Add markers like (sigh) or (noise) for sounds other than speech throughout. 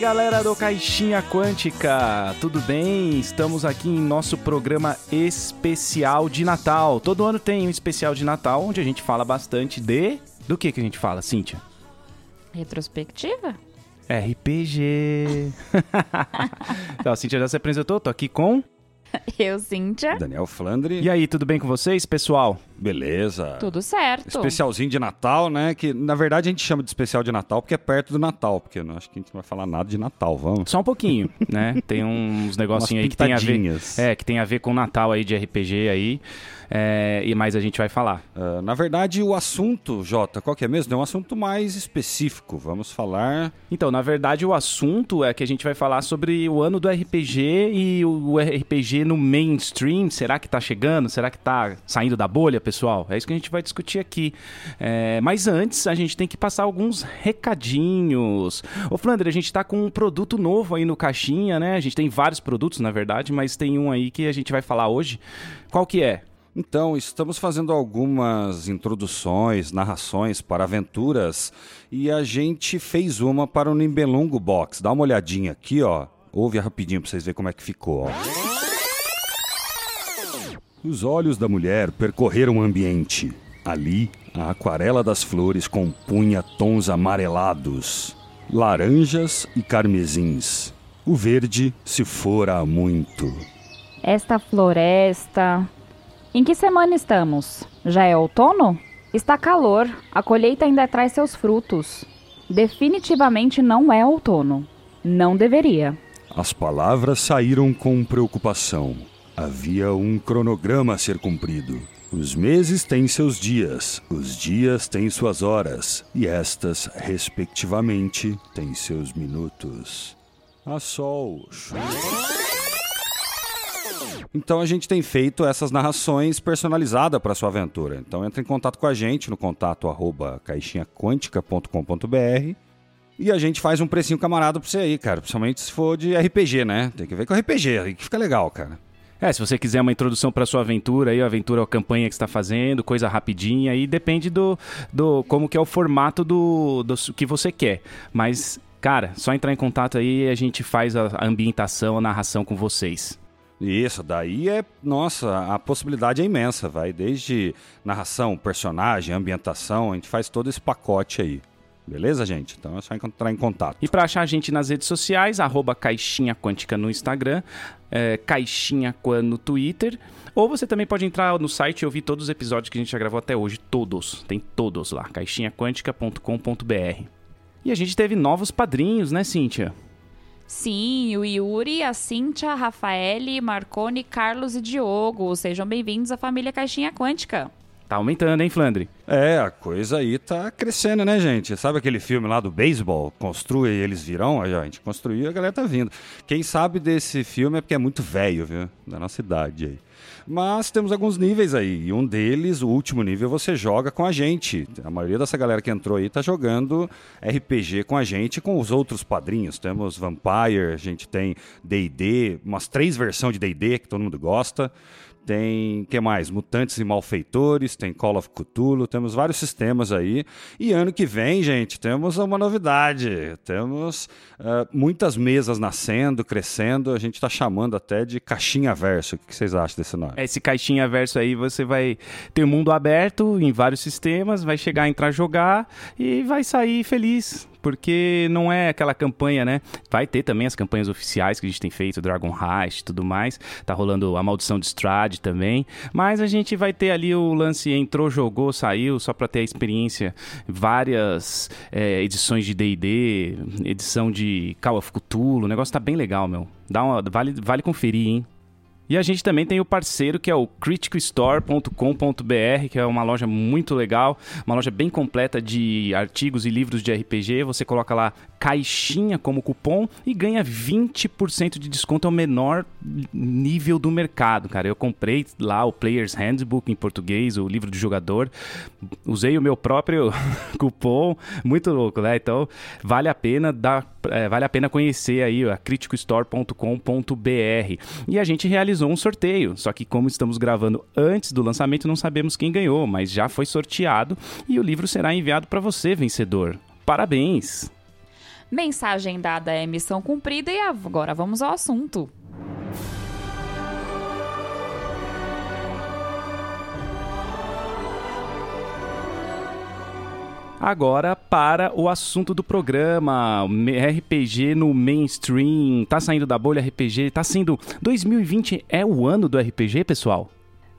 aí, galera do Caixinha Quântica, tudo bem? Estamos aqui em nosso programa especial de Natal. Todo ano tem um especial de Natal onde a gente fala bastante de. Do que que a gente fala, Cíntia? Retrospectiva? RPG. (laughs) então, a Cíntia já se apresentou, tô aqui com. (laughs) Eu, Cíntia. Daniel Flandre. E aí, tudo bem com vocês, pessoal? Beleza. Tudo certo. Especialzinho de Natal, né? Que na verdade a gente chama de especial de Natal porque é perto do Natal, porque eu não acho que a gente não vai falar nada de Natal, vamos. Só um pouquinho, né? Tem uns (laughs) negocinhos aí que tem a ver. É, que tem a ver com o Natal aí de RPG aí. É, e mais a gente vai falar. Ah, na verdade, o assunto, Jota, qual que é mesmo? É um assunto mais específico. Vamos falar. Então, na verdade, o assunto é que a gente vai falar sobre o ano do RPG e o RPG no mainstream. Será que tá chegando? Será que tá saindo da bolha, pessoal? É isso que a gente vai discutir aqui. É, mas antes, a gente tem que passar alguns recadinhos. Ô, Flandre, a gente tá com um produto novo aí no Caixinha, né? A gente tem vários produtos, na verdade, mas tem um aí que a gente vai falar hoje. Qual que é? Então, estamos fazendo algumas introduções, narrações para aventuras e a gente fez uma para o Nimbelungo Box. Dá uma olhadinha aqui, ó. Ouve rapidinho para vocês verem como é que ficou, ó. Os olhos da mulher percorreram o ambiente. Ali, a aquarela das flores compunha tons amarelados, laranjas e carmesins. O verde se fora muito. Esta floresta. Em que semana estamos? Já é outono? Está calor, a colheita ainda traz seus frutos. Definitivamente não é outono. Não deveria. As palavras saíram com preocupação. Havia um cronograma a ser cumprido. Os meses têm seus dias, os dias têm suas horas, e estas, respectivamente, têm seus minutos. A sol. chuva. Então a gente tem feito essas narrações personalizadas para sua aventura. Então entre em contato com a gente no contato arroba caixinhaquântica.com.br e a gente faz um precinho camarada pra você aí, cara. Principalmente se for de RPG, né? Tem que ver com RPG, aí que fica legal, cara. É, se você quiser uma introdução para sua aventura, aí a aventura, a campanha que está fazendo, coisa rapidinha, aí depende do, do como que é o formato do, do que você quer. Mas, cara, só entrar em contato aí e a gente faz a a ambientação, a narração com vocês. Isso, daí é. Nossa, a possibilidade é imensa, vai. Desde narração, personagem, ambientação, a gente faz todo esse pacote aí. Beleza, gente? Então é só entrar em contato. E para achar a gente nas redes sociais, arroba Caixinha Quântica no Instagram, é, Caixinha Quan no Twitter. Ou você também pode entrar no site e ouvir todos os episódios que a gente já gravou até hoje. Todos. Tem todos lá. caixinhaquântica.com.br. E a gente teve novos padrinhos, né, Cíntia? Sim, o Yuri, a Cíntia, a Rafaele, Marcone, Carlos e Diogo. Sejam bem-vindos à família Caixinha Quântica. Tá aumentando, hein, Flandre? É, a coisa aí tá crescendo, né, gente? Sabe aquele filme lá do beisebol? Construa e eles virão? A gente construiu e a galera tá vindo. Quem sabe desse filme é porque é muito velho, viu? Da nossa idade aí. Mas temos alguns níveis aí. E um deles, o último nível, você joga com a gente. A maioria dessa galera que entrou aí tá jogando RPG com a gente com os outros padrinhos. Temos Vampire, a gente tem D&D, umas três versões de D&D que todo mundo gosta. Tem, que mais? Mutantes e Malfeitores, tem Call of Cthulhu, temos vários sistemas aí. E ano que vem, gente, temos uma novidade. Temos ah, muitas mesas nascendo, crescendo. A gente está chamando até de caixinha verso. O que vocês acham desse nome? Esse caixinha verso aí, você vai ter o mundo aberto em vários sistemas, vai chegar, entrar, jogar e vai sair feliz. Porque não é aquela campanha, né? Vai ter também as campanhas oficiais que a gente tem feito, Dragon Heist e tudo mais. Tá rolando a Maldição de Strade também. Mas a gente vai ter ali o lance entrou, jogou, saiu, só pra ter a experiência. Várias é, edições de D&D, edição de Call of Cthulhu. O negócio tá bem legal, meu. Dá uma, vale, vale conferir, hein? E a gente também tem o parceiro que é o criticalstore.com.br, que é uma loja muito legal, uma loja bem completa de artigos e livros de RPG. Você coloca lá caixinha como cupom e ganha 20% de desconto ao menor nível do mercado, cara. Eu comprei lá o Player's Handbook em português, o livro do jogador. Usei o meu próprio (laughs) cupom, muito louco, né? Então, vale a pena dar, é, vale a pena conhecer aí a criticalstore.com.br. E a gente realizou um sorteio, só que como estamos gravando antes do lançamento, não sabemos quem ganhou, mas já foi sorteado e o livro será enviado para você, vencedor. Parabéns! Mensagem dada é missão cumprida e agora vamos ao assunto. Agora para o assunto do programa, RPG no mainstream, tá saindo da bolha RPG, tá sendo 2020 é o ano do RPG, pessoal?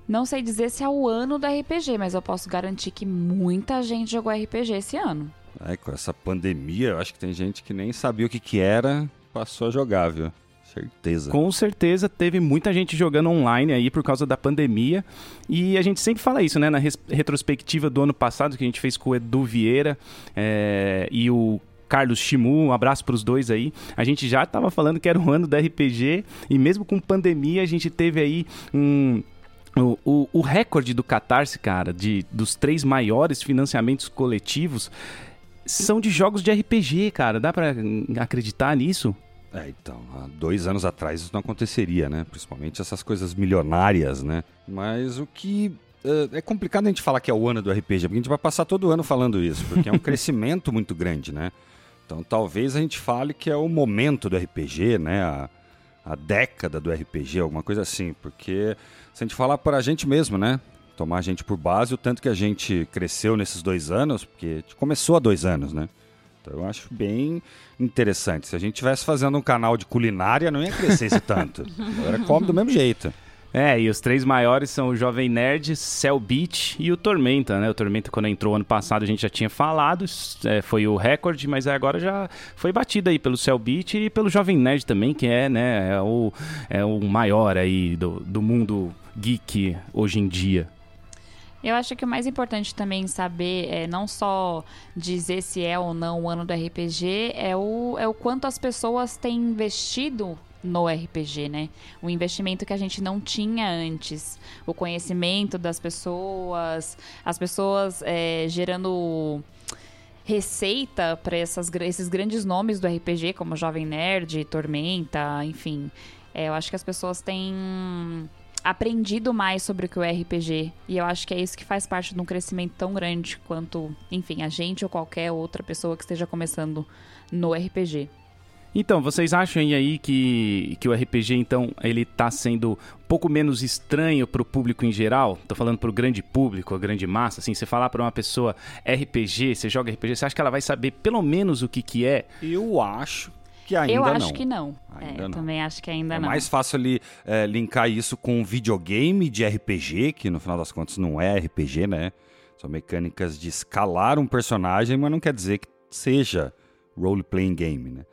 Não sei dizer se é o ano do RPG, mas eu posso garantir que muita gente jogou RPG esse ano. É, com essa pandemia, eu acho que tem gente que nem sabia o que que era, passou a jogar, viu? Certeza. Com certeza teve muita gente jogando online aí por causa da pandemia. E a gente sempre fala isso, né? Na retrospectiva do ano passado que a gente fez com o Edu Vieira é, e o Carlos Chimu, um abraço para os dois aí. A gente já estava falando que era o ano do RPG e mesmo com pandemia a gente teve aí um o, o, o, recorde do Catarse, cara, de, dos três maiores financiamentos coletivos são de jogos de RPG, cara. Dá para acreditar nisso? É, então, há dois anos atrás isso não aconteceria, né? Principalmente essas coisas milionárias, né? Mas o que Uh, é complicado a gente falar que é o ano do RPG, porque a gente vai passar todo ano falando isso, porque é um (laughs) crescimento muito grande, né? Então talvez a gente fale que é o momento do RPG, né? A, a década do RPG, alguma coisa assim, porque se a gente falar para a gente mesmo, né? Tomar a gente por base, o tanto que a gente cresceu nesses dois anos, porque a gente começou há dois anos, né? Então eu acho bem interessante. Se a gente tivesse fazendo um canal de culinária, não ia crescer esse tanto. (laughs) Agora come do mesmo jeito. É, e os três maiores são o Jovem Nerd, Cell Beat e o Tormenta, né? O Tormenta, quando entrou ano passado, a gente já tinha falado, é, foi o recorde, mas agora já foi batido aí pelo Cell Beat e pelo Jovem Nerd também, que é, né, é o, é o maior aí do, do mundo geek hoje em dia. Eu acho que o mais importante também saber é não só dizer se é ou não o ano do RPG, é o, é o quanto as pessoas têm investido no RPG, né? O investimento que a gente não tinha antes, o conhecimento das pessoas, as pessoas é, gerando receita para esses grandes nomes do RPG, como Jovem Nerd, Tormenta, enfim. É, eu acho que as pessoas têm aprendido mais sobre o que é o RPG. E eu acho que é isso que faz parte de um crescimento tão grande quanto, enfim, a gente ou qualquer outra pessoa que esteja começando no RPG. Então, vocês acham aí que, que o RPG, então, ele tá sendo um pouco menos estranho pro público em geral? Tô falando pro grande público, a grande massa, assim, você falar para uma pessoa RPG, você joga RPG, você acha que ela vai saber pelo menos o que que é? Eu acho que ainda eu acho não. que não. Ainda é, não. também acho que ainda é não. É mais fácil ali é, linkar isso com um videogame de RPG, que no final das contas não é RPG, né? São mecânicas de escalar um personagem, mas não quer dizer que seja role-playing game, né?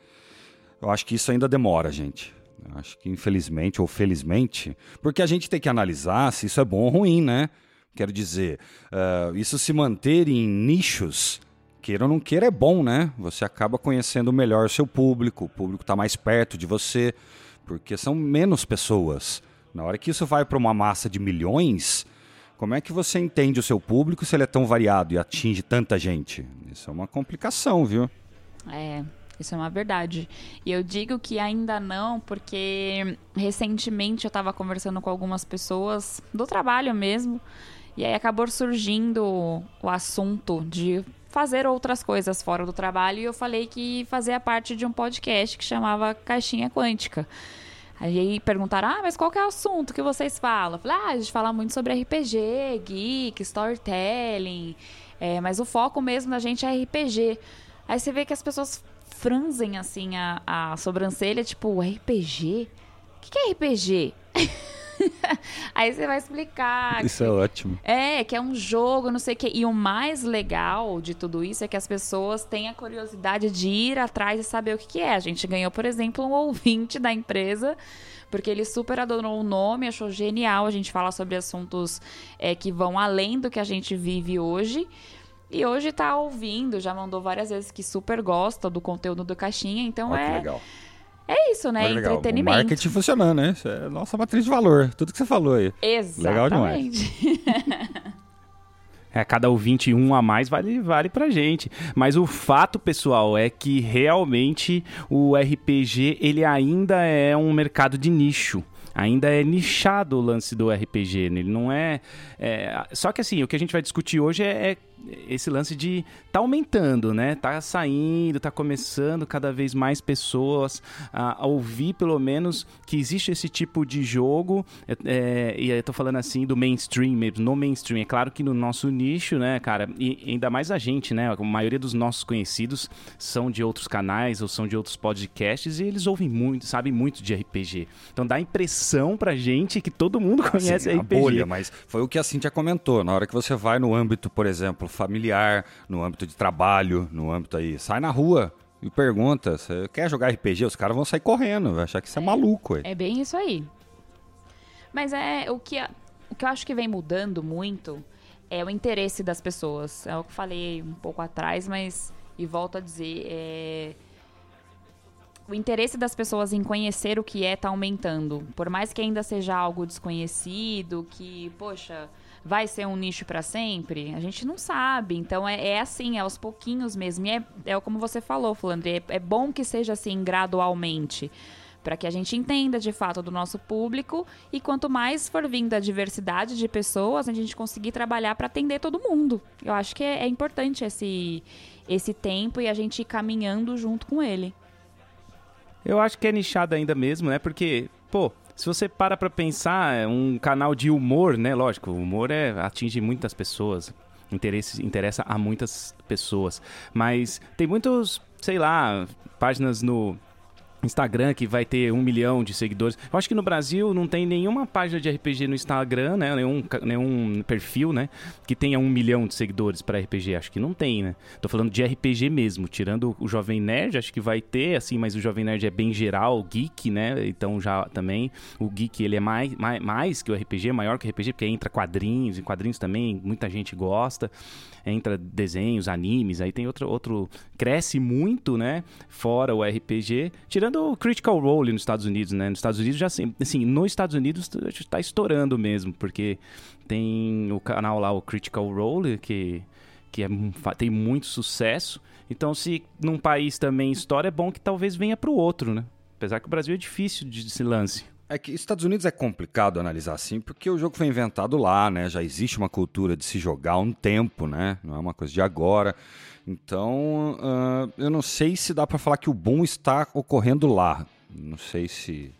Eu acho que isso ainda demora, gente. Eu acho que infelizmente ou felizmente, porque a gente tem que analisar se isso é bom ou ruim, né? Quero dizer, uh, isso se manter em nichos queira ou não queira, é bom, né? Você acaba conhecendo melhor o seu público, o público está mais perto de você, porque são menos pessoas. Na hora que isso vai para uma massa de milhões, como é que você entende o seu público se ele é tão variado e atinge tanta gente? Isso é uma complicação, viu? É, isso é uma verdade. E eu digo que ainda não, porque recentemente eu estava conversando com algumas pessoas do trabalho mesmo. E aí acabou surgindo o assunto de fazer outras coisas fora do trabalho e eu falei que fazia parte de um podcast que chamava Caixinha Quântica. Aí perguntaram, ah, mas qual que é o assunto que vocês falam? Eu falei, ah, a gente fala muito sobre RPG, geek, storytelling, é, mas o foco mesmo da gente é RPG. Aí você vê que as pessoas franzem, assim, a, a sobrancelha, tipo, RPG? O que, que é RPG? (laughs) (laughs) Aí você vai explicar. Isso que, é ótimo. É, que é um jogo, não sei o quê. E o mais legal de tudo isso é que as pessoas têm a curiosidade de ir atrás e saber o que, que é. A gente ganhou, por exemplo, um (laughs) ouvinte da empresa porque ele super adorou o nome, achou genial. A gente fala sobre assuntos é, que vão além do que a gente vive hoje. E hoje tá ouvindo, já mandou várias vezes que super gosta do conteúdo do Caixinha, então Olha é. Que legal. É isso, né? Legal. Entretenimento. O marketing funcionando, né? Isso é nossa matriz de valor. Tudo que você falou aí. Exatamente. Legal demais. (laughs) É, cada ouvinte um a mais vale, vale pra gente. Mas o fato, pessoal, é que realmente o RPG ele ainda é um mercado de nicho ainda é nichado o lance do RPG. Né? Ele não é, é, Só que assim, o que a gente vai discutir hoje é, é esse lance de tá aumentando, né? Tá saindo, tá começando cada vez mais pessoas a, a ouvir, pelo menos, que existe esse tipo de jogo. É, é, e eu tô falando assim do mainstream mesmo, no mainstream. É claro que no nosso nicho, né, cara, e ainda mais a gente, né? A maioria dos nossos conhecidos são de outros canais ou são de outros podcasts e eles ouvem muito, sabem muito de RPG. Então dá a impressão pra gente que todo mundo conhece assim, RPG. A bolha, mas foi o que a Cintia comentou. Na hora que você vai no âmbito, por exemplo, familiar, no âmbito de trabalho, no âmbito aí, sai na rua e pergunta, você quer jogar RPG? Os caras vão sair correndo, vai achar que você é maluco. Aí. É bem isso aí. Mas é o que, o que eu acho que vem mudando muito é o interesse das pessoas. É o que eu falei um pouco atrás, mas e volto a dizer, é o interesse das pessoas em conhecer o que é está aumentando. Por mais que ainda seja algo desconhecido, que, poxa, vai ser um nicho para sempre, a gente não sabe. Então é, é, assim, é aos pouquinhos mesmo. E é, é como você falou, Flandre, é, é bom que seja assim gradualmente. Para que a gente entenda de fato do nosso público e quanto mais for vindo a diversidade de pessoas, a gente conseguir trabalhar para atender todo mundo. Eu acho que é, é importante esse, esse tempo e a gente ir caminhando junto com ele. Eu acho que é nichado ainda mesmo, né? Porque, pô, se você para pra pensar, é um canal de humor, né? Lógico, o humor é, atinge muitas pessoas. Interesse, interessa a muitas pessoas. Mas tem muitos, sei lá, páginas no Instagram que vai ter um milhão de seguidores. Eu acho que no Brasil não tem nenhuma página de RPG no Instagram, né? Nenhum, nenhum perfil, né? Que tenha um milhão de seguidores para RPG. Acho que não tem, né? Tô falando de RPG mesmo. Tirando o Jovem Nerd, acho que vai ter, assim, mas o Jovem Nerd é bem geral, geek, né? Então já também. O geek, ele é mais, mais, mais que o RPG, maior que o RPG, porque entra quadrinhos, e quadrinhos também muita gente gosta. Entra desenhos, animes, aí tem outro. outro cresce muito, né? Fora o RPG. Tirando o Critical Role nos Estados Unidos, né? Nos Estados Unidos já assim, nos Estados Unidos está estourando mesmo, porque tem o canal lá, o Critical Role, que, que é, tem muito sucesso. Então, se num país também estoura, é bom que talvez venha para o outro, né? Apesar que o Brasil é difícil de se lance. É que Estados Unidos é complicado analisar assim, porque o jogo foi inventado lá, né? Já existe uma cultura de se jogar há um tempo, né? Não é uma coisa de agora. Então, uh, eu não sei se dá para falar que o boom está ocorrendo lá. Não sei se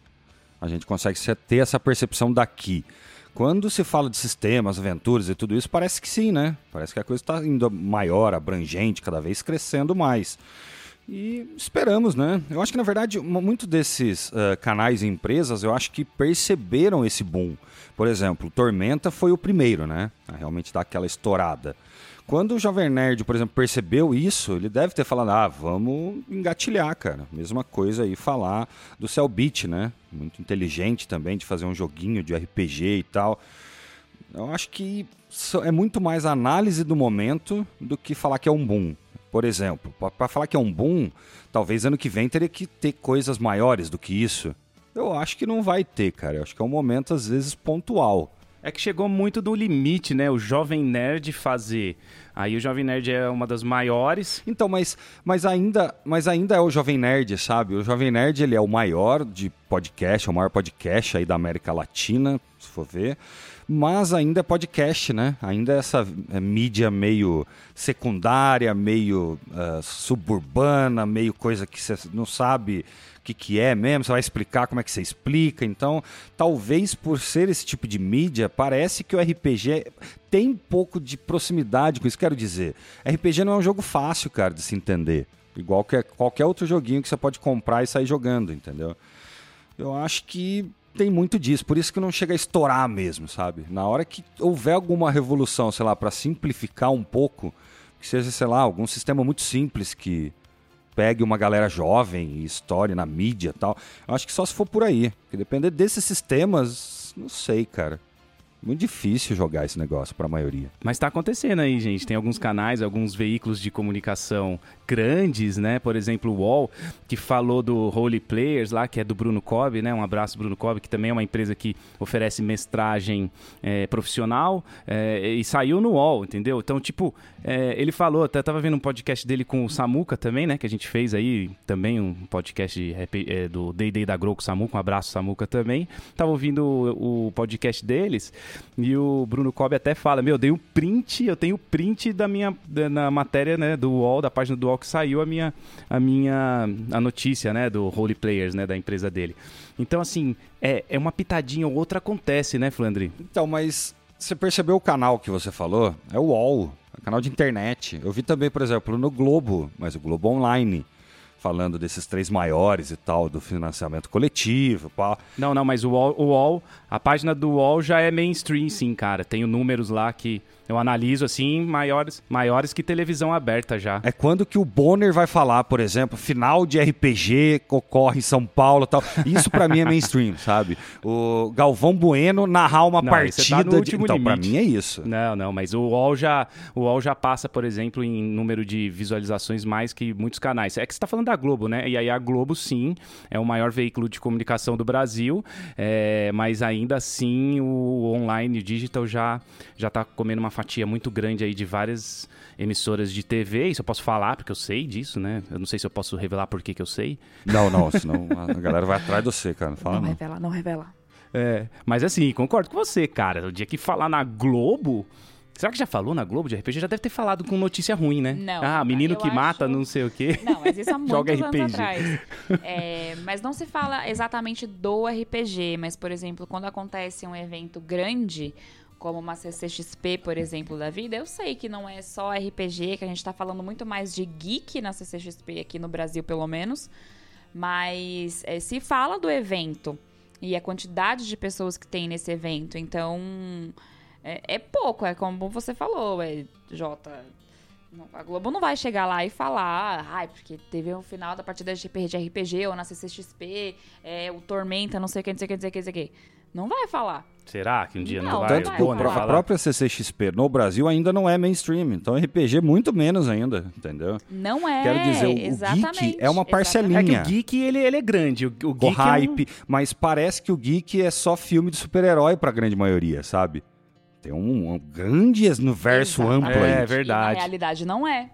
a gente consegue ter essa percepção daqui. Quando se fala de sistemas, aventuras e tudo isso, parece que sim, né? Parece que a coisa está indo maior, abrangente, cada vez crescendo mais. E esperamos, né? Eu acho que, na verdade, muito desses uh, canais e empresas, eu acho que perceberam esse boom. Por exemplo, Tormenta foi o primeiro, né? A realmente dar aquela estourada. Quando o Jovem Nerd, por exemplo, percebeu isso, ele deve ter falado: ah, vamos engatilhar, cara. Mesma coisa aí falar do Cellbit, né? Muito inteligente também de fazer um joguinho de RPG e tal. Eu acho que é muito mais análise do momento do que falar que é um boom. Por exemplo, para falar que é um boom, talvez ano que vem teria que ter coisas maiores do que isso. Eu acho que não vai ter, cara. Eu acho que é um momento, às vezes, pontual. É que chegou muito do limite, né? O Jovem Nerd fazer. Aí o Jovem Nerd é uma das maiores. Então, mas, mas, ainda, mas ainda é o Jovem Nerd, sabe? O Jovem Nerd ele é o maior de podcast, é o maior podcast aí da América Latina, se for ver. Mas ainda é podcast, né? Ainda é essa é, mídia meio secundária, meio uh, suburbana, meio coisa que você não sabe que, que é mesmo, você vai explicar como é que você explica. Então, talvez por ser esse tipo de mídia, parece que o RPG tem um pouco de proximidade com isso. Quero dizer, RPG não é um jogo fácil, cara, de se entender. Igual que qualquer outro joguinho que você pode comprar e sair jogando, entendeu? Eu acho que tem muito disso, por isso que não chega a estourar mesmo, sabe? Na hora que houver alguma revolução, sei lá, para simplificar um pouco, que seja, sei lá, algum sistema muito simples que pegue uma galera jovem e estoure na mídia e tal. Eu acho que só se for por aí. Porque depender desses sistemas, não sei, cara. Muito difícil jogar esse negócio para a maioria. Mas está acontecendo aí, gente. Tem alguns canais, alguns veículos de comunicação grandes, né? Por exemplo, o UOL, que falou do Holy Players lá, que é do Bruno Cobb, né? Um abraço, Bruno Cobb, que também é uma empresa que oferece mestragem é, profissional é, e saiu no UOL, entendeu? Então, tipo, é, ele falou, até tava vendo um podcast dele com o Samuca também, né? Que a gente fez aí também um podcast de, do Day Day da Grow com o Samuca. Um abraço, Samuca também. Tava ouvindo o, o podcast deles e o Bruno Cobb até fala: Meu, eu dei um print, eu tenho print da minha da, na matéria né, do UOL, da página do UOL que saiu a minha, a minha a notícia né, do Holy Players, né, da empresa dele. Então, assim, é, é uma pitadinha ou outra acontece, né, Flandre? Então, mas você percebeu o canal que você falou? É o UOL, é canal de internet. Eu vi também, por exemplo, no Globo, mas o Globo Online falando desses três maiores e tal, do financiamento coletivo. Pá. Não, não, mas o UOL, o UOL, a página do UOL já é mainstream, sim, cara. Tenho números lá que eu analiso assim, maiores, maiores que televisão aberta já. É quando que o Bonner vai falar, por exemplo, final de RPG ocorre em São Paulo tal. Isso para mim é mainstream, (laughs) sabe? O Galvão Bueno narrar uma não, tá partida tá de... Então, para mim é isso. Não, não, mas o UOL já, o UOL já passa, por exemplo, em número de visualizações mais que muitos canais. É que você tá falando da Globo, né? E aí a Globo, sim, é o maior veículo de comunicação do Brasil, é... mas ainda assim o online, o digital já já tá comendo uma fatia muito grande aí de várias emissoras de TV. Isso eu posso falar, porque eu sei disso, né? Eu não sei se eu posso revelar por que, que eu sei. Não, não, senão a galera vai atrás de você, cara. Fala, não, não revela, não revela. É, mas assim, concordo com você, cara. O dia que falar na Globo. Será que já falou na Globo de RPG? Já deve ter falado com notícia ruim, né? Não. Ah, menino que acho... mata, não sei o quê. Não, mas isso há (laughs) muitos Joga RPG. anos atrás. (laughs) É, mas não se fala exatamente do RPG, mas, por exemplo, quando acontece um evento grande, como uma CCXP, por exemplo, da vida, eu sei que não é só RPG, que a gente está falando muito mais de geek na CCXP aqui no Brasil, pelo menos. Mas é, se fala do evento e a quantidade de pessoas que tem nesse evento, então é, é pouco, é como você falou, é, Jota. A Globo não vai chegar lá e falar, ai, porque teve um final da partida de RPG ou na CCXP, é, o Tormenta, não sei o que, não sei o que, não sei o que, não sei o que. Não vai falar. Será que um dia não, não vai? Tanto que a própria CCXP no Brasil ainda não é mainstream. Então RPG muito menos ainda, entendeu? Não é. Quero dizer, o, exatamente, geek é uma parcelinha. Exatamente. É que o geek ele, ele é grande. O, o, o hype, é um... mas parece que o geek é só filme de super-herói para a grande maioria, sabe? Tem um, um grande universo amplo aí. É verdade. E na realidade não é.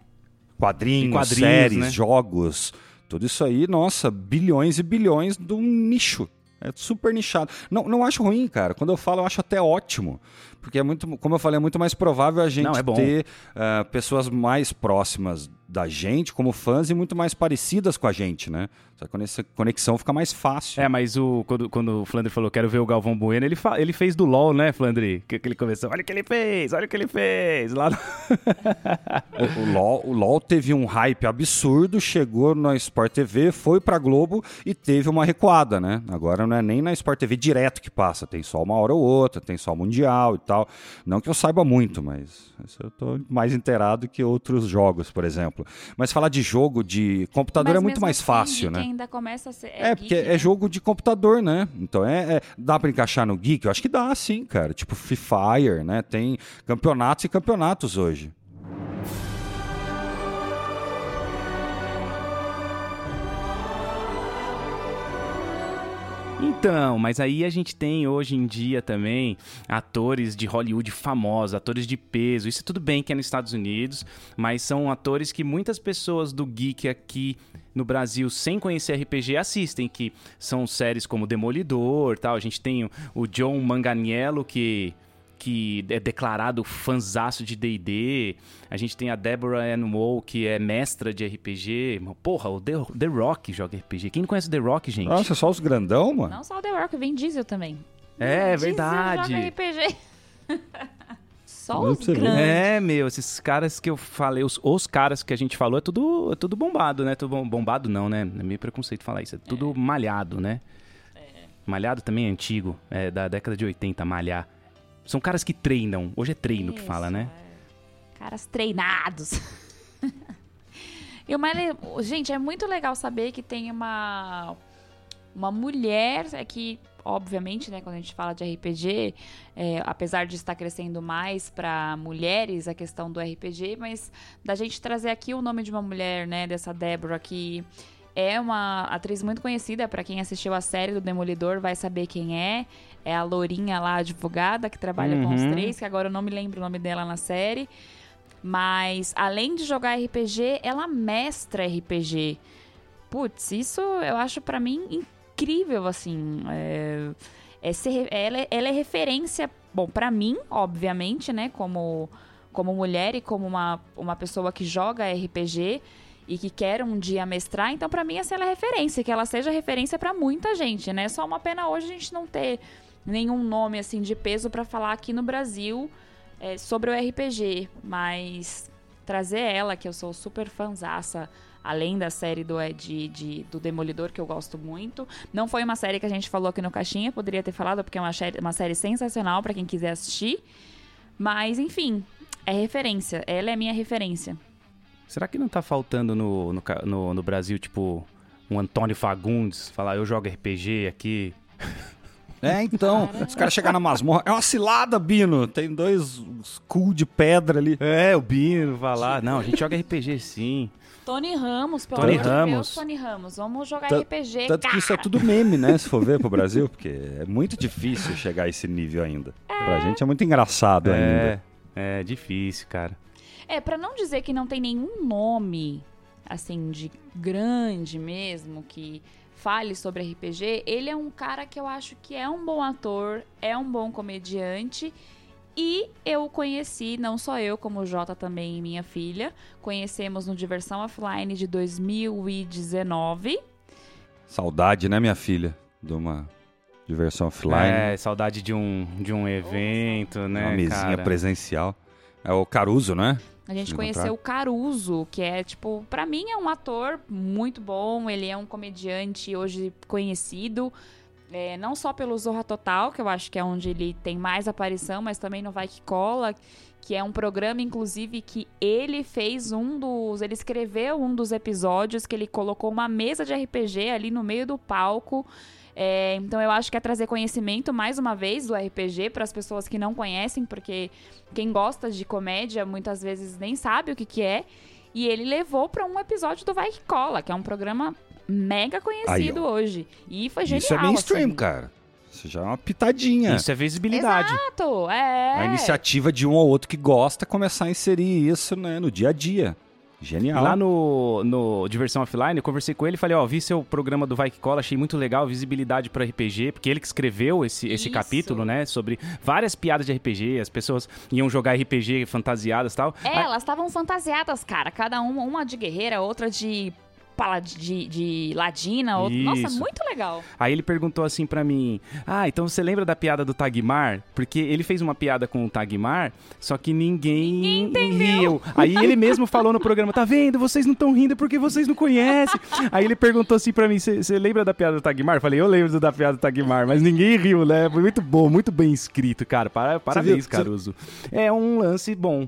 Quadrinhos, quadrinhos séries, né? jogos, tudo isso aí, nossa, bilhões e bilhões de um nicho. É super nichado. Não, não acho ruim, cara. Quando eu falo, eu acho até ótimo. Porque é muito, como eu falei, é muito mais provável a gente não, é ter uh, pessoas mais próximas da gente como fãs e muito mais parecidas com a gente, né? Essa conexão fica mais fácil. É, mas o, quando, quando o Flandre falou quero ver o Galvão Bueno, ele, fa, ele fez do LOL, né, Flandre? Que, que ele começou, olha o que ele fez, olha o que ele fez. Lá no... (laughs) o, o, LOL, o LOL teve um hype absurdo, chegou na Sport TV, foi pra Globo e teve uma recuada, né? Agora não é nem na Sport TV direto que passa, tem só uma hora ou outra, tem só Mundial e tal. Não que eu saiba muito, mas eu tô mais inteirado que outros jogos, por exemplo. Mas falar de jogo de computador Mas é muito mais assim, fácil, né? ainda começa a ser. É, é porque é né? é jogo de computador, né? Então é, é dá para encaixar no geek? Eu acho que dá, sim, cara. Tipo Free Fire, né? Tem campeonatos e campeonatos hoje. Então, mas aí a gente tem hoje em dia também atores de Hollywood famosos, atores de peso. Isso tudo bem que é nos Estados Unidos, mas são atores que muitas pessoas do geek aqui no Brasil sem conhecer RPG assistem, que são séries como Demolidor, tal. A gente tem o John Manganiello que que é declarado fanzaço de D&D. A gente tem a Deborah Ann Wool, que é mestra de RPG. Porra, o The, The Rock joga RPG. Quem não conhece o The Rock, gente? Nossa, só os grandão, mano? Não só o The Rock, vem Diesel também. É, Diesel verdade. joga RPG. (laughs) Só os grandes. É, meu, esses caras que eu falei, os, os caras que a gente falou, é tudo, é tudo bombado, né? Tudo bombado não, né? É meio preconceito falar isso. É tudo é. malhado, né? É. Malhado também é antigo, é da década de 80, malhar. São caras que treinam. Hoje é treino Isso, que fala, né? É. Caras treinados. (laughs) e o mais, gente, é muito legal saber que tem uma uma mulher é que obviamente, né, quando a gente fala de RPG, é, apesar de estar crescendo mais para mulheres a questão do RPG, mas da gente trazer aqui o nome de uma mulher, né, dessa Deborah que é uma atriz muito conhecida, para quem assistiu a série do Demolidor vai saber quem é. É a Lourinha lá, advogada, que trabalha uhum. com os uhum. três, que agora eu não me lembro o nome dela na série. Mas, além de jogar RPG, ela mestra RPG. Putz, isso eu acho para mim incrível, assim. É, é ser, ela, ela é referência, bom, para mim, obviamente, né, como, como mulher e como uma, uma pessoa que joga RPG e que quer um dia mestrar, então para mim essa é a referência, que ela seja referência para muita gente, né? Só uma pena hoje a gente não ter nenhum nome assim de peso para falar aqui no Brasil é, sobre o RPG, mas trazer ela, que eu sou super fanzaça, além da série do, é, de, de, do Demolidor, que eu gosto muito. Não foi uma série que a gente falou aqui no Caixinha, poderia ter falado, porque é uma, série, uma série sensacional para quem quiser assistir. Mas, enfim, é referência. Ela é minha referência. Será que não tá faltando no, no, no, no Brasil, tipo, um Antônio Fagundes falar eu jogo RPG aqui? É, então, Cara. os caras chegaram na masmorra. É uma cilada, Bino. Tem dois cu de pedra ali. É, o Bino vai lá. Não, a gente joga RPG sim. Tony Ramos, pelo Tony amor Ramos. de Deus, Tony Ramos. Vamos jogar T RPG, Tanto cara. que isso é tudo meme, né? Se for ver pro Brasil, porque é muito difícil chegar a esse nível ainda. É. Pra gente é muito engraçado é, ainda. É, difícil, cara. É, para não dizer que não tem nenhum nome, assim, de grande mesmo, que fale sobre RPG, ele é um cara que eu acho que é um bom ator, é um bom comediante. E eu conheci, não só eu, como o Jota também e minha filha, conhecemos no Diversão Offline de 2019. Saudade, né, minha filha? De uma diversão offline. É, saudade de um, de um evento, né? Uma mesinha cara? presencial. É o Caruso, né? A gente conheceu o Caruso, que é, tipo, para mim é um ator muito bom, ele é um comediante hoje conhecido. É, não só pelo Zorra Total, que eu acho que é onde ele tem mais aparição, mas também no Vai Que Cola, que é um programa, inclusive, que ele fez um dos. Ele escreveu um dos episódios que ele colocou uma mesa de RPG ali no meio do palco. É, então eu acho que é trazer conhecimento mais uma vez do RPG para as pessoas que não conhecem, porque quem gosta de comédia muitas vezes nem sabe o que, que é. E ele levou para um episódio do Vai Que Cola, que é um programa mega conhecido Aí, hoje. E foi genial. Isso é mainstream, assim. cara. Isso já é uma pitadinha. Isso é visibilidade. Exato, é. A iniciativa de um ou outro que gosta começar a inserir isso né, no dia a dia. Genial. Lá no, no Diversão Offline, eu conversei com ele e falei, ó, oh, vi seu programa do Vai Que Cola, achei muito legal, visibilidade para RPG, porque ele que escreveu esse, esse capítulo, né, sobre várias piadas de RPG, as pessoas iam jogar RPG fantasiadas e tal. É, Aí... elas estavam fantasiadas, cara, cada uma, uma de guerreira, outra de de, de Ladina. Ou... Nossa, muito legal. Aí ele perguntou assim para mim: Ah, então você lembra da piada do Tagmar? Porque ele fez uma piada com o Tagmar, só que ninguém, ninguém riu. Aí ele mesmo falou no programa: Tá vendo? Vocês não estão rindo porque vocês não conhecem. Aí ele perguntou assim para mim: Você lembra da piada do Tagmar? Falei: Eu lembro da piada do Tagmar, mas ninguém riu, né? Foi muito bom, muito bem escrito, cara. Parabéns, Caruso. É um lance bom.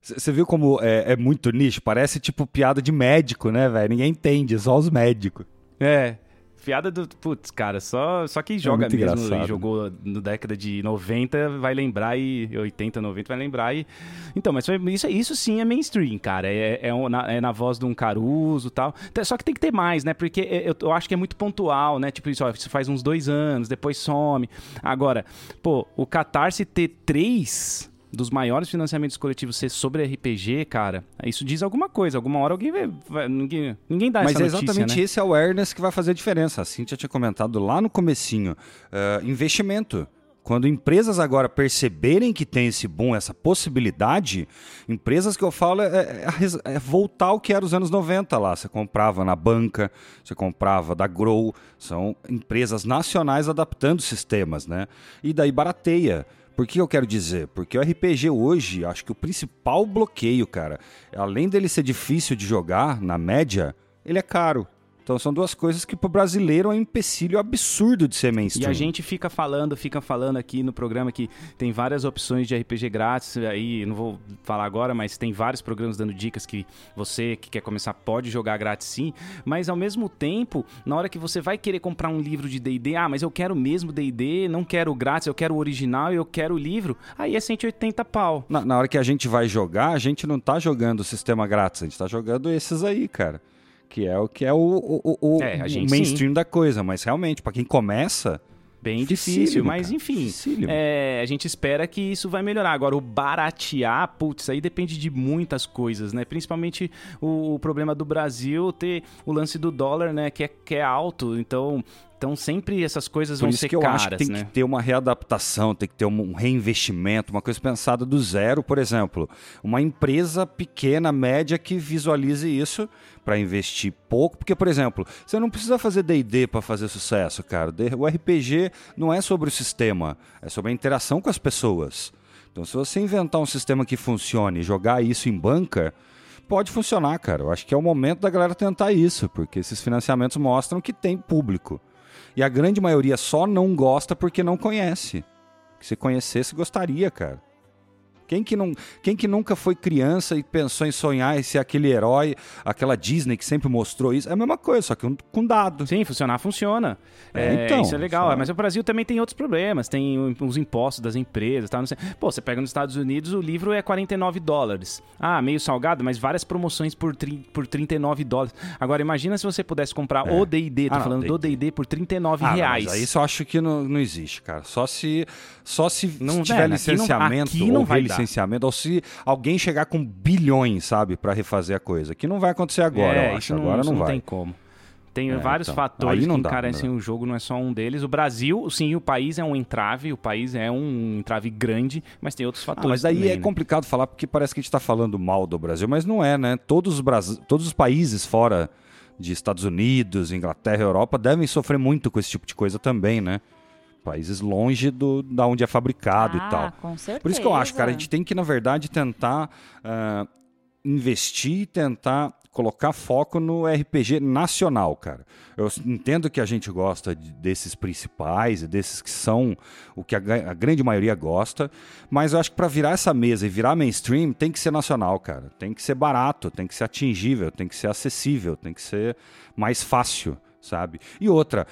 Você viu como é, é, muito nicho? Parece tipo piada de médico, né, velho? Ninguém entende, só os médicos. É. Piada do. Putz, cara, só, só quem é joga é mesmo e jogou no década de 90 vai lembrar e. 80, 90 vai lembrar e. Então, mas isso, isso sim é mainstream, cara. É, é, na, é na voz de um Caruso e tal. Só que tem que ter mais, né? Porque eu, eu acho que é muito pontual, né? Tipo, isso, ó, isso faz uns dois anos, depois some. Agora, pô, o Catarse ter três dos maiores financiamentos coletivos ser sobre RPG, cara, isso diz alguma coisa. Alguma hora alguém vai. vai ninguém, ninguém dá Mas essa é notícia, exatamente né? esse awareness que vai fazer a diferença. A Cintia tinha comentado lá no comecinho. Uh, investimento. Quando empresas agora perceberem que tem esse boom, essa possibilidade, empresas que eu falo é, é, é, voltar ao que era os anos 90 lá. Você comprava na banca, você comprava da Grow, são empresas nacionais adaptando sistemas, né? E daí barateia. Por que eu quero dizer? Porque o RPG hoje, acho que o principal bloqueio, cara, além dele ser difícil de jogar, na média, ele é caro. Então são duas coisas que pro brasileiro é um empecilho absurdo de ser mainstream. E a gente fica falando, fica falando aqui no programa que tem várias opções de RPG grátis, aí não vou falar agora, mas tem vários programas dando dicas que você que quer começar pode jogar grátis sim, mas ao mesmo tempo, na hora que você vai querer comprar um livro de D&D, ah, mas eu quero mesmo D&D, não quero grátis, eu quero o original, eu quero o livro, aí é 180 pau. Na, na hora que a gente vai jogar, a gente não tá jogando o sistema grátis, a gente tá jogando esses aí, cara. Que é o que é o, o, o, É, o mainstream da coisa, mas realmente, pra quem começa, Bem Dificílimo, difícil, mas cara, enfim. é, a gente espera que isso vai melhorar. Agora, o baratear, putz, aí depende de muitas coisas, né? Principalmente o, o problema do Brasil ter o lance do dólar, né? Que é, que é alto. Então, então sempre essas coisas Por vão isso ser que eu caras, acho que tem né? que ter uma readaptação, tem que ter um reinvestimento, uma coisa pensada do zero, por exemplo. Uma empresa pequena, média, que visualize isso para investir pouco. Porque, por exemplo, você não precisa fazer D&D para fazer sucesso, cara. O RPG não é sobre o sistema, é sobre a interação com as pessoas. Então, se você inventar um sistema que funcione e jogar isso em banca, pode funcionar, cara. Eu acho que é o momento da galera tentar isso, porque esses financiamentos mostram que tem público. E a grande maioria só não gosta porque não conhece. Se conhecesse, gostaria, cara. Quem que, não, quem que nunca foi criança e pensou em sonhar em ser aquele herói, aquela Disney que sempre mostrou isso? É a mesma coisa, só que um- com dado. Sim, funcionar funciona. É, É, então, isso é legal. só- Mas o Brasil também tem outros problemas. Tem os impostos das empresas, não sei. Pô, você pega nos Estados Unidos, o livro é 49 dólares. Ah, meio salgado, mas várias promoções por, tri, por 39 dólares. Agora, imagina se você pudesse comprar o D&D, tô Ah, não, falando do D&D. Por 39 Ah, não, reais. mas aí isso eu acho que não, não existe, cara. Só se, só se Não- tiver é, aqui não- licenciamento aqui não ou vai dar. relicenciamento, ou se alguém chegar com bilhões, sabe, pra refazer a coisa. Que não vai acontecer agora, é, eu acho. não, agora não, não vai. tem como. Tem É, vários então. fatores que dá, encarecem não o jogo, não é só um deles. O Brasil, sim, o país é um entrave, o país é um entrave grande, mas tem outros Ah, fatores mas daí também, é né? complicado falar porque parece que a gente está falando mal do Brasil, mas não é, né? Todos os, Bras... Todos os países fora de Estados Unidos, Inglaterra, Europa devem sofrer muito com esse tipo de coisa também, né? Países longe do, da onde é fabricado ah, e tal. com certeza. Por isso que eu acho, cara, a gente tem que, na verdade, tentar ah, investir, tentar colocar foco no RPG nacional, cara. Eu entendo que a gente gosta de- desses principais e desses que são o que a, a grande maioria gosta, mas eu acho que para virar essa mesa e virar mainstream tem que ser nacional, cara. Tem que ser barato, tem que ser atingível, tem que ser acessível, tem que ser mais fácil. Sabe? E outra,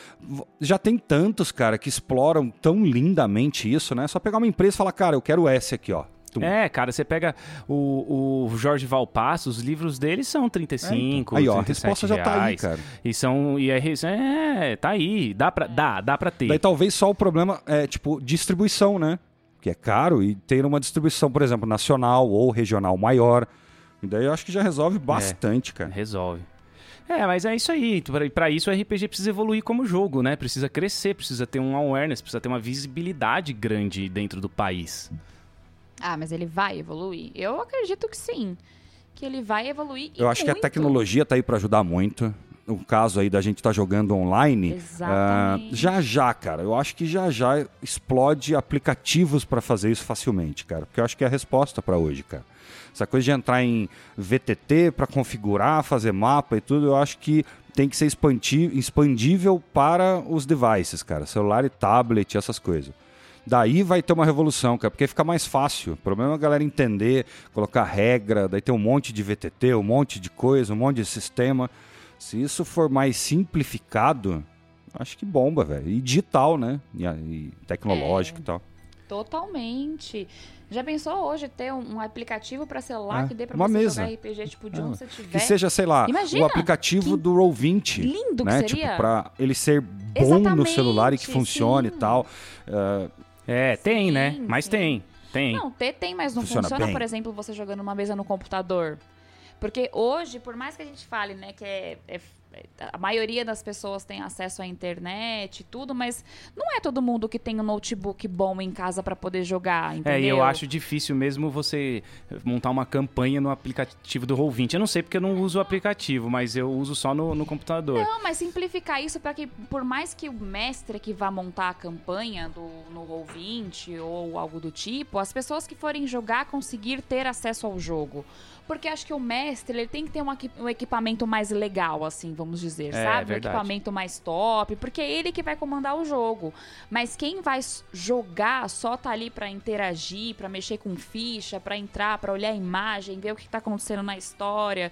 já tem tantos, cara, que exploram tão lindamente isso, né? Só pegar uma empresa e falar, cara, eu quero esse aqui, ó. É, cara, você pega o, o Jorge Valpasso, os livros dele são 35, Aí, ó, a 37 resposta já tá aí, reais. cara. E são. E é, é, tá aí. Dá pra, dá, dá pra ter. Daí talvez só o problema é, tipo, distribuição, né? Que é caro e ter uma distribuição, por exemplo, nacional ou regional maior. E daí eu acho que já resolve bastante, cara. Resolve. É, mas é isso aí. Pra isso o RPG precisa evoluir como jogo, né? Precisa crescer, precisa ter um awareness, precisa ter uma visibilidade grande dentro do país. Ah, mas ele vai evoluir? Eu acredito que sim. Que ele vai evoluir e Eu acho que a muito. tecnologia tá aí para ajudar muito. No caso aí da gente estar jogando online, ah, já já, cara, eu acho que já já explode aplicativos para fazer isso facilmente, cara, porque eu acho que é a resposta para hoje, cara. Essa coisa de entrar em VTT para configurar, fazer mapa e tudo, eu acho que tem que ser expandi- expandível para os devices, cara, celular e tablet, essas coisas. Daí vai ter uma revolução, cara, porque fica mais fácil. O problema é a galera entender, colocar regra, daí tem um monte de VTT, um monte de coisa, um monte de sistema. Se isso for mais simplificado, acho que bomba, velho. E digital, né? E, e tecnológico É. e tal. Totalmente. Já pensou hoje ter um, um aplicativo pra celular É, que dê pra uma você mesa. jogar RPG tipo de É, onde você tiver? Que seja, sei lá, Imagina, o aplicativo que do Roll20. lindo que né? seria. Tipo, pra ele ser bom no Exatamente, celular e que funcione sim. e tal. Ah, É, tem, né? Sim, Mas sim. tem. Tem. Não, ter tem, mas não Funciona funciona, por exemplo, você jogando uma mesa no computador. Porque hoje, por mais que a gente fale, né, que é, é- a maioria das pessoas tem acesso à internet e tudo, mas não é todo mundo que tem um notebook bom em casa pra poder jogar, entendeu? É, e eu acho difícil mesmo você montar uma campanha no aplicativo do Roll20. Eu não sei porque eu não uso o aplicativo, mas eu uso só no, no computador. Não, mas simplificar isso para que, por mais que o mestre que vá montar a campanha do, no Roll20 ou algo do tipo, as pessoas que forem jogar conseguir ter acesso ao jogo. Porque acho que o mestre ele tem que ter um, um equipamento mais legal, assim, vamos dizer, É, sabe? Um verdade. equipamento mais top, porque é ele que vai comandar o jogo. Mas quem vai jogar só tá ali pra interagir, pra mexer com ficha, pra entrar, pra olhar a imagem, ver o que tá acontecendo na história.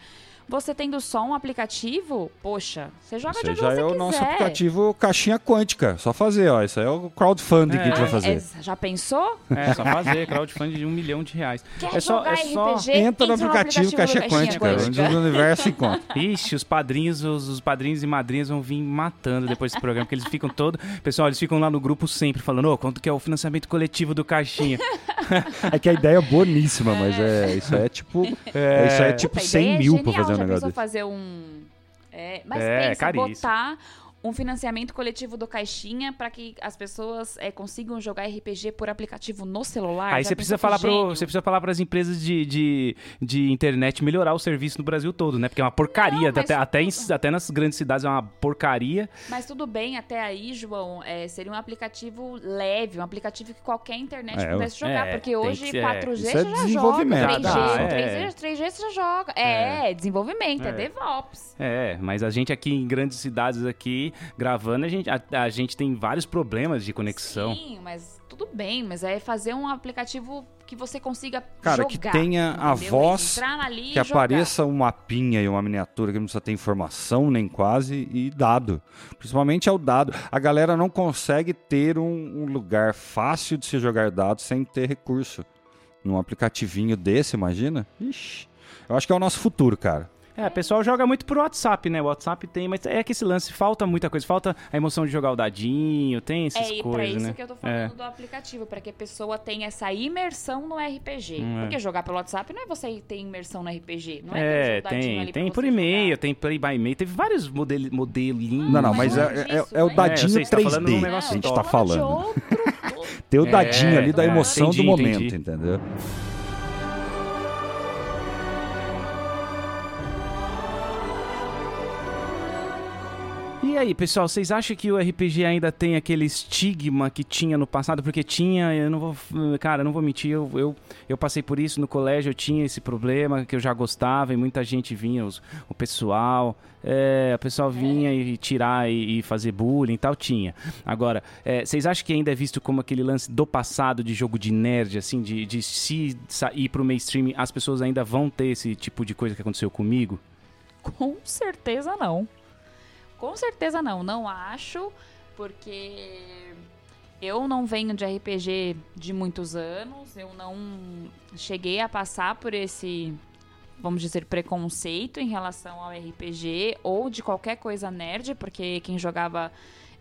Você tendo só um aplicativo, poxa, você joga de Isso aí onde já você é o quiser. nosso aplicativo caixinha quântica. Só fazer, ó. Isso aí é o crowdfunding que a gente vai fazer. É, já pensou? É, só fazer crowdfunding de um milhão de reais. Quer é só, jogar é só... RPG? Entra no aplicativo do Caixinha Caixinha Quântica, onde o universo encontra. (laughs) Ixi, os padrinhos, os, os padrinhos e madrinhas vão vir matando depois desse programa, porque eles ficam todo. Pessoal, eles ficam lá no grupo sempre falando, ô, quanto que é o financiamento coletivo do Caixinha? (laughs) É que a ideia é boníssima, mas é, isso é tipo. (laughs) É, isso é tipo Puta, a 100 ideia é mil pra genial, fazer um já negócio pensou desse. fazer um... É, mas É, pensa, caríssimo. botar um financiamento coletivo do Caixinha pra que as pessoas é, consigam jogar RPG por aplicativo no celular. Aí você precisa falar pro, você precisa falar para as empresas de, de, de internet melhorar o serviço no Brasil todo, né? Porque é uma porcaria, Não, até, até, em- até nas grandes cidades é uma porcaria. Mas tudo bem, até aí, João, é, seria um aplicativo leve, um aplicativo que qualquer internet É, pudesse jogar. é, porque hoje que ser, 4G isso é você já joga, desenvolvimento. 3G, Ah, é. 3G, 3G você já joga. É, desenvolvimento, é, DevOps. É, mas a gente aqui em grandes cidades aqui gravando, a gente, a, a gente tem vários problemas de conexão. Sim, mas tudo bem, mas é fazer um aplicativo que você consiga Cara, jogar. que tenha a voz Que jogar. apareça um mapinha e uma miniatura que não precisa ter informação nem quase e dado. Principalmente é o dado. A galera não consegue ter um, um lugar fácil de se jogar dados sem ter recurso. Num aplicativinho desse, imagina? Ixi. Eu acho que é o nosso futuro, cara. É, o pessoal joga muito por WhatsApp, né? O WhatsApp tem, mas é que esse lance falta muita coisa. Falta a emoção de jogar o dadinho, tem essas É, e pra coisas, isso né? que eu tô falando do aplicativo, pra que a pessoa tenha essa imersão no RPG. Hum, é. Porque jogar pelo WhatsApp não é você ter imersão no RPG, não é, É, tem, ali tem por e-mail, jogar. tem play by e-mail, teve vários model, modelinhos. Não, não, mas é, é é- disso, é o né? É, dadinho tá falando 3D num que negócio a gente top. tá falando. outro- (laughs) Ter o É, dadinho ali da é, emoção entendi, do momento, entendi. entendeu? E aí, pessoal, vocês acham que o RPG ainda tem aquele estigma que tinha no passado? Porque tinha, eu não vou. Cara, eu não vou mentir, eu, eu, eu passei por isso no colégio, eu tinha esse problema que eu já gostava e muita gente vinha, os- o pessoal. É, o pessoal vinha e tirar e, e fazer bullying e tal, tinha. Agora, é, vocês acham que ainda é visto como aquele lance do passado de jogo de nerd, assim, de, de se sair pro mainstream, as pessoas ainda vão ter esse tipo de coisa que aconteceu comigo? Com certeza não. Com certeza não. Não acho, porque eu não venho de RPG de muitos anos. Eu não cheguei a passar por esse, vamos dizer, preconceito em relação ao RPG ou de qualquer coisa nerd, porque quem jogava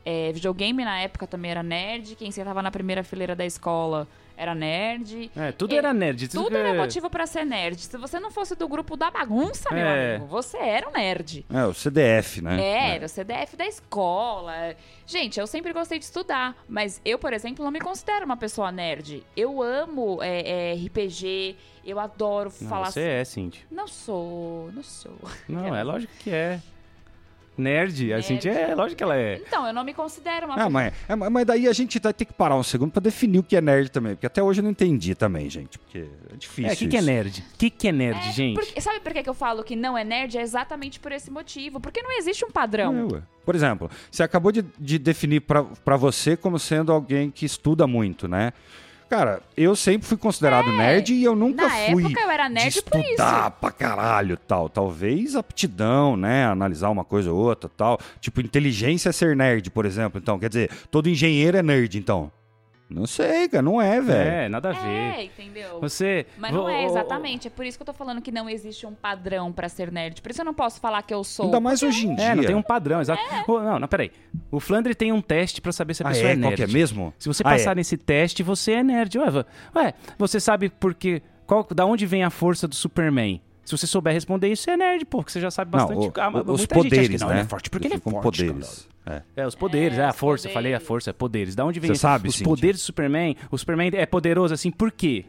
é, videogame na época também era nerd. Quem sentava na primeira fileira da escola era nerd. É, tudo É, era nerd. Tudo era motivo pra ser nerd. Se você não fosse do grupo da bagunça, meu É. amigo, você era um nerd. É, o CDF, né? É, era o CDF da escola. Gente, eu sempre gostei de estudar, mas eu, por exemplo, não me considero uma pessoa nerd. Eu amo é, é, RPG, eu adoro Não, falar você é, Cintia. Não sou, não sou. Não, é lógico que é. Nerd, a Nerd. Cintia é lógico que ela é. Então, eu não me considero uma Ah, mas, é, mas daí a gente vai ter que parar um segundo pra definir o que é nerd também. Porque até hoje eu não entendi também, gente. Porque é difícil. É, o que, que é nerd? O que, que é nerd, É, gente? porque- sabe por que eu falo que não é nerd? É exatamente por esse motivo. Porque não existe um padrão. É, ué. Por exemplo, você acabou de, de definir pra você como sendo alguém que estuda muito, né? Cara, eu sempre fui considerado nerd e eu nunca É. Na fui época eu era nerd por isso. pra caralho tal. Talvez aptidão, né? Analisar uma coisa ou outra tal. Tipo, inteligência é ser nerd, por exemplo. Então, quer dizer, todo engenheiro é nerd, então. Não sei, cara, não é, velho. É, nada a ver. É, entendeu? Você. Mas não é exatamente. É por isso que eu tô falando que não existe um padrão pra ser nerd. Por isso eu não posso falar que eu sou. Ainda mais hoje em dia. É, não tem um padrão, exato. Ô, não, não, peraí. O Flandre tem um teste pra saber se a Ah, pessoa é? é, Qual nerd. que é mesmo? Se você Ah, passar é. nesse teste, você é nerd. Ué, ué, você sabe porque. Qual, da onde vem a força do Superman? Se você souber responder isso, você é nerd, pô, porque você já sabe Não, bastante. o- Ah, mas os muita gente acha poderes, que não, né? ele é forte porque ele, é forte. poderes. É. É, os poderes, É, é, a força, poderes. falei a força, poderes. Da onde vem Você sabe, os Cíntia? poderes do Superman? O Superman é poderoso assim, por quê?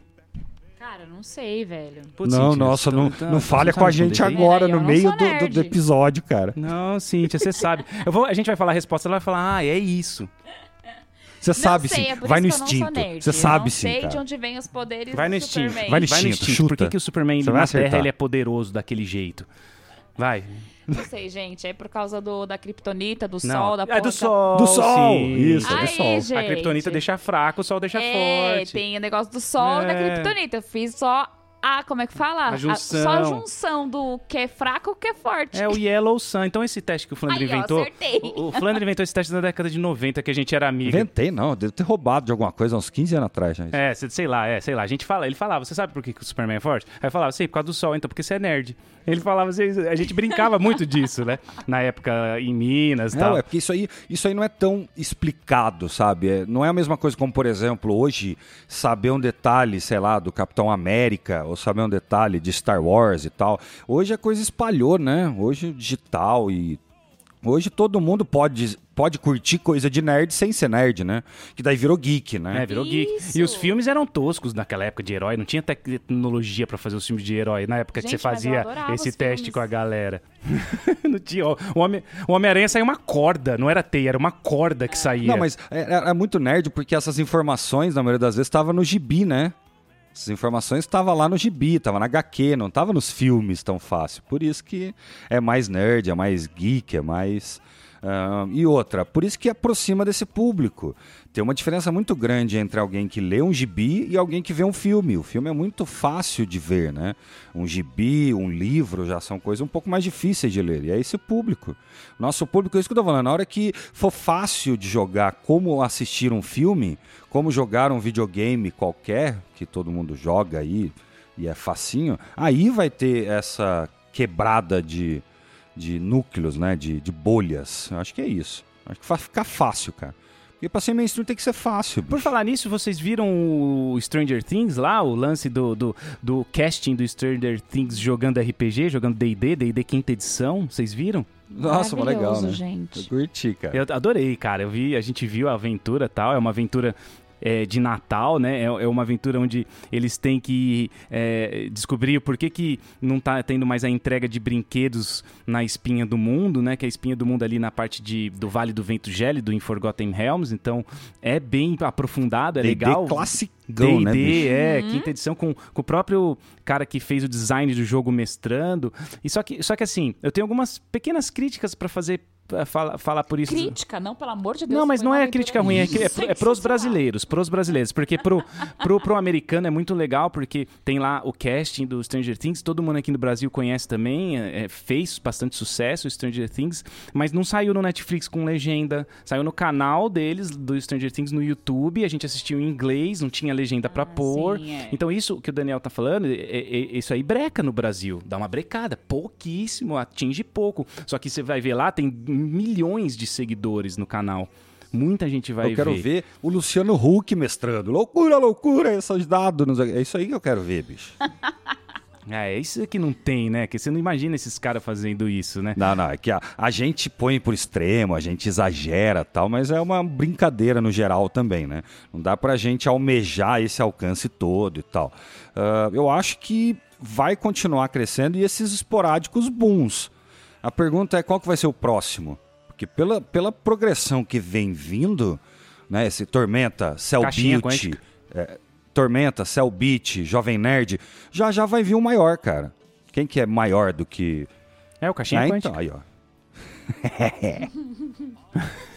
Cara, eu não sei, velho. Putz, não, Cíntia, nossa, não, então- não falha com a gente agora, É, no não meio do, do- episódio, cara. Não, Cíntia, você sabe. Eu vou, a gente vai falar a resposta, ela vai falar, ah, é isso. Você sabe sei, sim. é Vai no eu instinto. Você Eu sabe sim, sei de onde vem os poderes Vai no do instinto, Superman. vai no Vai no instinto, instinto. Por que, chuta. que o Superman Você na. Terra ele é poderoso daquele jeito? Vai. Não sei, gente. É por causa do, da kriptonita, do Não. sol, da é porra do sol. Do sol! sim. Isso, é Aí, do sol. gente. A criptonita deixa fraco, o sol deixa é, forte. tem o negócio do sol e da É. kriptonita. Eu fiz só a, como é que fala? A junção. só a junção do que é fraco e o que é forte. É o Yellow Sun. Então esse teste que o Flandre Aí, ó, inventou. acertei. o, o Flandre inventou esse teste na década de 90, que a gente era amigo. Inventei, não. Devo ter roubado de alguma coisa há uns 15 anos atrás, gente. É, sei lá, é, sei lá. A gente fala, ele falava, você sabe por que, que o Superman é forte? Aí eu falava, sei, por causa do sol, então, porque você é nerd. Ele falava, assim, a gente brincava muito disso, né? Na época em Minas e tal. Não, é porque isso aí, isso aí não é tão explicado, sabe? É- não é a mesma coisa como, por exemplo, hoje saber um detalhe, sei lá, do Capitão América, ou saber um detalhe de Star Wars e tal. Hoje a coisa espalhou, né? Hoje digital e hoje todo mundo pode pode curtir coisa de nerd sem ser nerd, né? Que daí virou geek, né? É, virou geek. Isso. E os filmes eram toscos naquela época de herói, não tinha tecnologia pra fazer os filmes de herói. Na época que Gente, você mas eu fazia esse teste filmes. com a galera. (laughs) não tinha. ó, O Homem- o Homem-Aranha saiu uma corda, não era teia, era uma corda que saía. Não, mas é, é- é muito nerd porque essas informações, na maioria das vezes, estavam no gibi, né? Essas informações estavam lá no gibi, estavam na HQ, não estavam nos filmes tão fácil. Por isso que é mais nerd, é mais geek, é mais. Ah, e outra, por isso que aproxima desse público. Tem uma diferença muito grande entre alguém que lê um gibi e alguém que vê um filme. O filme é muito fácil de ver, né? Um gibi, um livro já são coisas um pouco mais difíceis de ler. E é esse público. Nosso público, é isso que eu tô falando. Na hora que for fácil de jogar como assistir um filme, como jogar um videogame qualquer, que todo mundo joga aí e é facinho, aí vai ter essa quebrada de, de núcleos, né? De, de bolhas. Eu acho que é isso. Acho que vai ficar fácil, cara. Porque pra ser mainstream tem que ser fácil. Por bicho. falar nisso, vocês viram o Stranger Things lá? O lance do, do, do casting do Stranger Things jogando RPG, jogando D&D, D&D quinta edição? Vocês viram? Nossa, legal, né? gente. Eu curti, cara. Eu adorei, cara. Eu vi, a gente viu a aventura e tal. É uma aventura é, de Natal, né? É, é uma aventura onde eles têm que é, descobrir o porquê que não tá tendo mais a entrega de brinquedos na espinha do mundo, né? Que é a espinha do mundo ali na parte de, do Vale do Vento Gélido, em Forgotten Realms. Então, é bem aprofundado, é D&D legal. classicão, né, bicho? é, quinta edição, com, com o próprio cara que fez o design do jogo mestrando. E só que, só que assim, eu tenho algumas pequenas críticas pra fazer, falar, falar por isso. Crítica, não, pelo amor de Deus. Não, mas não é crítica ruim, é, é, é pros brasileiros, pros brasileiros, porque pro, pro, pro americano é muito legal, porque tem lá o casting do Stranger Things, todo mundo aqui no Brasil conhece também, é, é, fez bastante sucesso o Stranger Things, mas não saiu no Netflix com legenda, saiu no canal deles, do Stranger Things, no YouTube, a gente assistiu em inglês, não tinha legenda pra pôr, sim, é. então isso que o Daniel tá falando, é- é- é- isso aí breca no Brasil, dá uma brecada, pouquíssimo, atinge pouco, só que você vai ver lá, tem milhões de seguidores no canal. Muita gente vai eu quero ver. o Luciano Huck mestrando. Loucura, loucura, esses dados. É isso aí que eu quero ver, bicho. (laughs) É, isso que não tem, né? Que você não imagina esses caras fazendo isso, né? Não, não, é que a, a gente põe por extremo, a gente exagera tal, mas é uma brincadeira no geral também, né? Não dá pra gente almejar esse alcance todo e tal. Ah, eu acho que vai continuar crescendo e esses esporádicos booms. A pergunta é qual que vai ser o próximo? Porque pela, pela progressão que vem vindo, né? Esse Tormenta, Cell Caixinha Beat, é, Tormenta, Cell Beat, Jovem Nerd, já já vai vir um maior, cara. Quem que é maior do que É, o caixinha ah, quântica. então, aí, ó.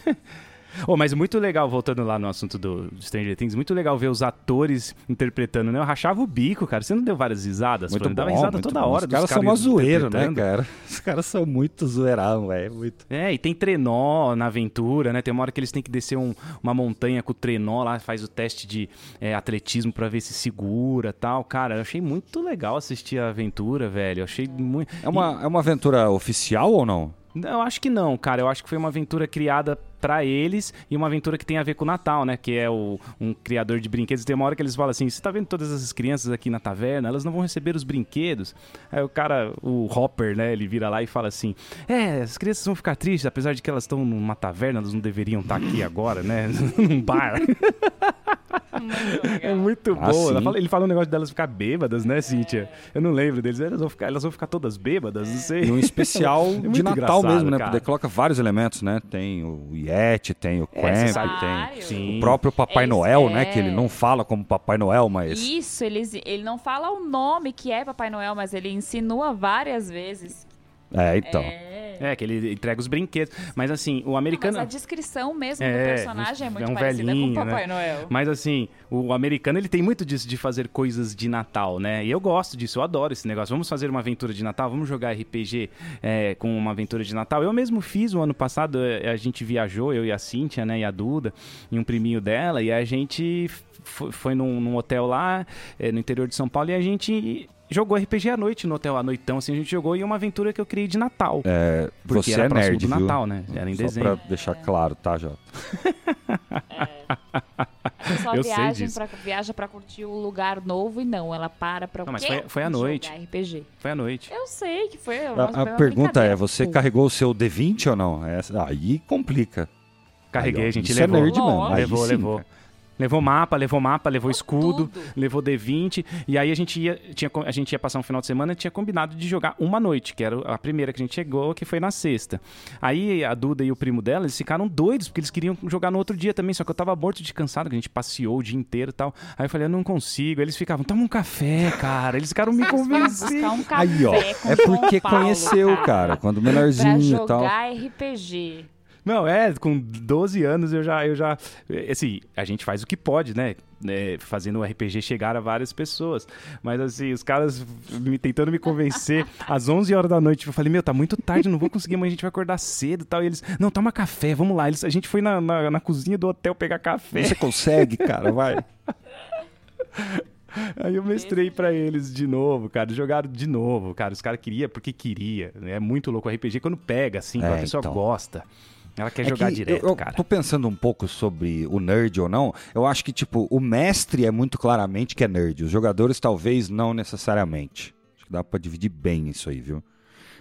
(laughs) Ô, mas muito legal, voltando lá no assunto do Stranger Things, muito legal ver os atores interpretando, né? Eu rachava o bico, cara. Você não deu várias risadas? Muito bom, Dava risada toda bom. hora Os caras são uma zoeira, né, cara? (laughs) Os caras são muito zoeirão, velho. Muito. É, e tem trenó na aventura, né? Tem uma hora que eles têm que descer um- uma montanha com o trenó lá, faz o teste de é, atletismo pra ver se segura tal. Cara, eu achei muito legal assistir a aventura, velho. Eu achei muito. É uma, é uma aventura oficial ou não? Eu acho que não, cara. Eu acho que foi uma aventura criada pra eles e uma aventura que tem a ver com o Natal, né? Que é o, um criador de brinquedos. Tem uma hora que eles falam assim: você tá vendo todas essas crianças aqui na taverna? Elas não vão receber os brinquedos. Aí o cara, o Hopper, né? Ele vira lá e fala assim: É, as crianças vão ficar tristes, apesar de que elas estão numa taverna, elas não deveriam estar aqui agora, né? (laughs) Num bar. (laughs) (laughs) É muito Ah, bom. Fala- ele fala um negócio delas ficar bêbadas, né, Cíntia? Eu não lembro deles. Elas vão ficar, elas vão ficar todas bêbadas, não sei. E um especial (laughs) É de Natal mesmo, né? cara. Porque coloca vários elementos, né? Tem o Yeti, tem o É, sabe- tem. Sim. o próprio Papai Eles- Noel, né? é. Que ele não fala como Papai Noel, mas... Isso, eles, ele não fala o nome que é Papai Noel, mas ele insinua várias vezes. É, então. É, que ele entrega os brinquedos. Mas assim, o Mas americano. a descrição mesmo É, do personagem é muito é um parecida velhinho, com o Papai né? Noel. Mas assim, o americano ele tem muito disso de fazer coisas de Natal, né? E eu gosto disso, eu adoro esse negócio. Vamos fazer uma aventura de Natal, vamos jogar RPG é, com uma aventura de Natal. Eu mesmo fiz o ano passado, é, a gente viajou, eu e a Cíntia, né, e a Duda, e um priminho dela, e a gente f- foi num, num hotel lá, é, no interior de São Paulo, e a gente jogou RPG à noite no hotel à noitão, assim, a gente jogou e uma aventura que eu criei de Natal. É, Porque você era é próximo nerd, do viu? Natal, né? Era em Só dezembro. pra deixar claro, tá, Jota? Só (laughs) Eu sei viaja disso. pra, viaja pra curtir o lugar novo e não, ela para pra Não, mas foi- foi à noite. RPG. Foi à noite. Eu sei que foi. A, nossa, a foi uma pergunta é, você Pô, carregou o seu D20 ou não? Essa- aí complica. Carreguei, Aí, ó, a gente isso levou. é nerd. Aí levou, sim, levou. cara. Levou mapa, levou mapa, levou escudo, tudo. levou D20. E aí a gente ia, tinha, a gente ia passar um final de semana e tinha combinado de jogar uma noite, que era a primeira que a gente chegou, que foi na sexta. Aí a Duda e o primo dela, eles ficaram doidos, porque eles queriam jogar no outro dia também, só que eu tava morto de cansado, que a gente passeou o dia inteiro e tal. Aí eu falei, eu não consigo. Aí eles ficavam, toma um café, cara. Eles ficaram me convencendo. um café Aí, ó. É porque Paulo, conheceu, cara, quando Pra menorzinho e tal. jogar RPG. Não, é, com 12 anos eu já, eu já. Assim, a gente faz o que pode, né? É, fazendo o RPG chegar a várias pessoas. Mas assim, os caras me, tentando me convencer (laughs) às 11 horas da noite. Eu falei, meu, tá muito tarde, não vou conseguir, mas a gente vai acordar cedo e tal. E eles, não, toma café, vamos lá. Eles, a gente foi na, na, na cozinha do hotel pegar café. Você consegue, cara, vai. (laughs) Aí eu mestrei pra eles de novo, cara. Jogaram de novo, cara. Os caras queriam porque queria. né? É muito louco o RPG quando pega, assim, quando É, a pessoa então. gosta. Ela quer É jogar que direto, eu, eu cara. tô pensando um pouco sobre o nerd ou não. Eu acho que, tipo, o mestre é muito claramente que é nerd. Os jogadores, talvez, não necessariamente. Acho que dá pra dividir bem isso aí, viu?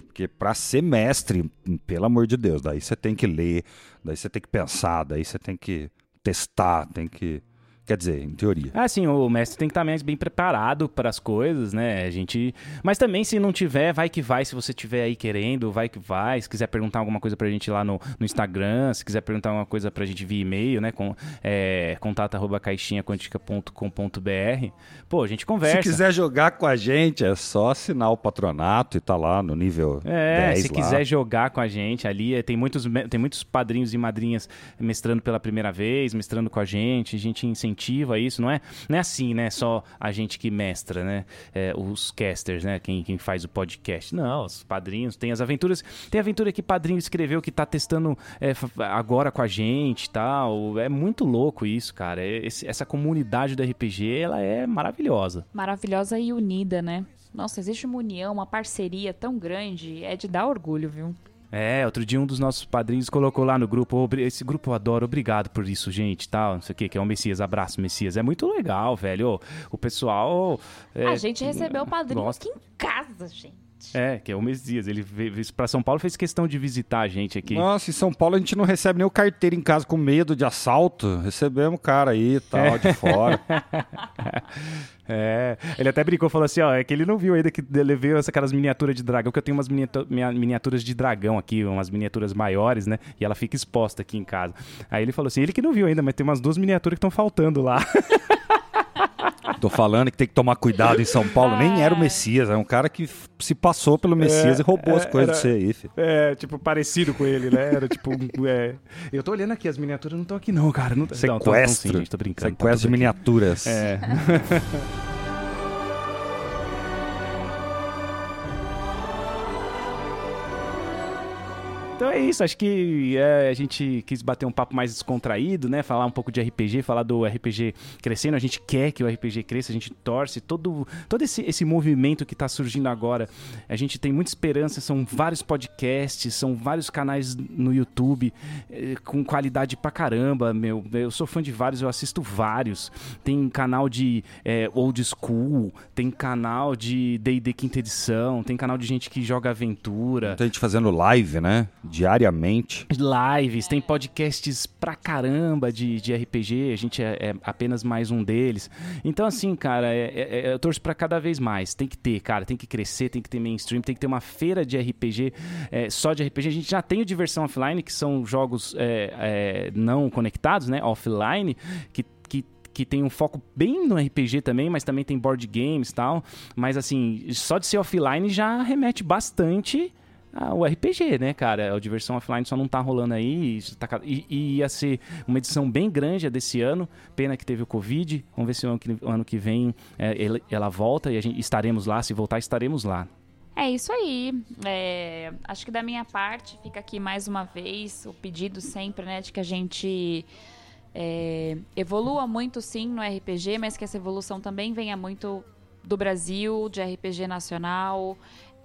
Porque pra ser mestre, pelo amor de Deus, daí você tem que ler, daí você tem que pensar, daí você tem que testar, tem que. Quer dizer, em teoria. Ah, sim, o mestre tem que estar mais bem preparado para as coisas, né? A gente, mas também se não tiver, vai que vai. Se você tiver aí querendo, vai que vai. Se quiser perguntar alguma coisa pra gente lá no, no Instagram, se quiser perguntar alguma coisa pra gente via e-mail, né? Com é, contato@caixinhaquantica.com.br. Pô, a gente conversa. Se quiser jogar com a gente, é só assinar o patronato e tá lá no nível É, 10 se lá. quiser jogar com a gente ali, é, tem muitos, tem muitos padrinhos e madrinhas mestrando pela primeira vez, mestrando com a gente, a gente incentiva isso, não é, não é assim, né, só a gente que mestra, né, é, os casters, né, quem, quem faz o podcast, não, os padrinhos, tem as aventuras, tem aventura que padrinho escreveu que tá testando é, agora com a gente e tal, é muito louco isso, cara, É, esse- essa comunidade do RPG, ela é maravilhosa. Maravilhosa e unida, né? Nossa, existe uma união, uma parceria tão grande, é de dar orgulho, viu? É, outro dia um dos nossos padrinhos colocou lá no grupo, "Obri- esse grupo eu adoro, obrigado por isso, gente, tal, não sei o que, que é o Messias, abraço, Messias. É muito legal, velho. O pessoal... é, a gente recebeu o padrinho gosta. aqui em casa, gente. É, que é o Messias. Ele veio pra São Paulo fez questão de visitar a gente aqui. Nossa, em São Paulo a gente não recebe nem o carteiro em casa com medo de assalto. Recebemos o cara aí e tal, de fora. (laughs) É, ele até brincou, falou assim, ó, é que ele não viu ainda que ele veio essa- aquelas miniaturas de dragão, que eu tenho umas miniaturas de dragão aqui, umas miniaturas maiores, né? E ela fica exposta aqui em casa. Aí ele falou assim, ele que não viu ainda, mas tem umas duas miniaturas que estão faltando lá. (laughs) Tô falando que tem que tomar cuidado em São Paulo. Nem era o Messias, é um cara que se passou pelo Messias É, e roubou as é, coisas era- de você aí, filho. É, tipo, parecido com ele, né? Era tipo. um- é. Eu tô olhando aqui, as miniaturas não estão aqui, não, cara. Não, não, tão- tão Sequestro. sim, gente, tô brincando. tá Sequestro de tudo aqui. miniaturas. É. (laughs) É isso, acho que é, a gente quis bater um papo mais descontraído, né? Falar um pouco de RPG, falar do RPG crescendo. A gente quer que o RPG cresça, a gente torce. Todo, todo esse, esse movimento que está surgindo agora, a gente tem muita esperança. São vários podcasts, são vários canais no YouTube eh, com qualidade pra caramba, meu. Eu sou fã de vários, eu assisto vários. Tem canal de eh, old school, tem canal de D&D quinta edição, tem canal de gente que joga aventura Muita gente fazendo live, né? Diariamente. lives, tem podcasts pra caramba de, de RPG, a gente é, é apenas mais um deles. Então, assim, cara, é- é- é- eu torço pra cada vez mais. Tem que ter, cara, tem que crescer, tem que ter mainstream, tem que ter uma feira de RPG, é, só de RPG. A gente já tem o Diversão Offline, que são jogos é, não conectados, né? Offline, que que tem um foco bem no RPG também, mas também tem board games e tal. Mas assim, só de ser offline já remete bastante ah, o RPG, né, cara? A diversão offline só não tá rolando aí. Tá, e, e, ia ser uma edição bem grande desse ano. Pena que teve o Covid. Vamos ver se o ano que, o ano que vem é, ela volta e a gente estaremos lá. Se voltar, estaremos lá. É isso aí. É, acho que da minha parte fica aqui mais uma vez o pedido sempre, né, de que a gente é, evolua muito sim no RPG, mas que essa evolução também venha muito do Brasil, de RPG nacional.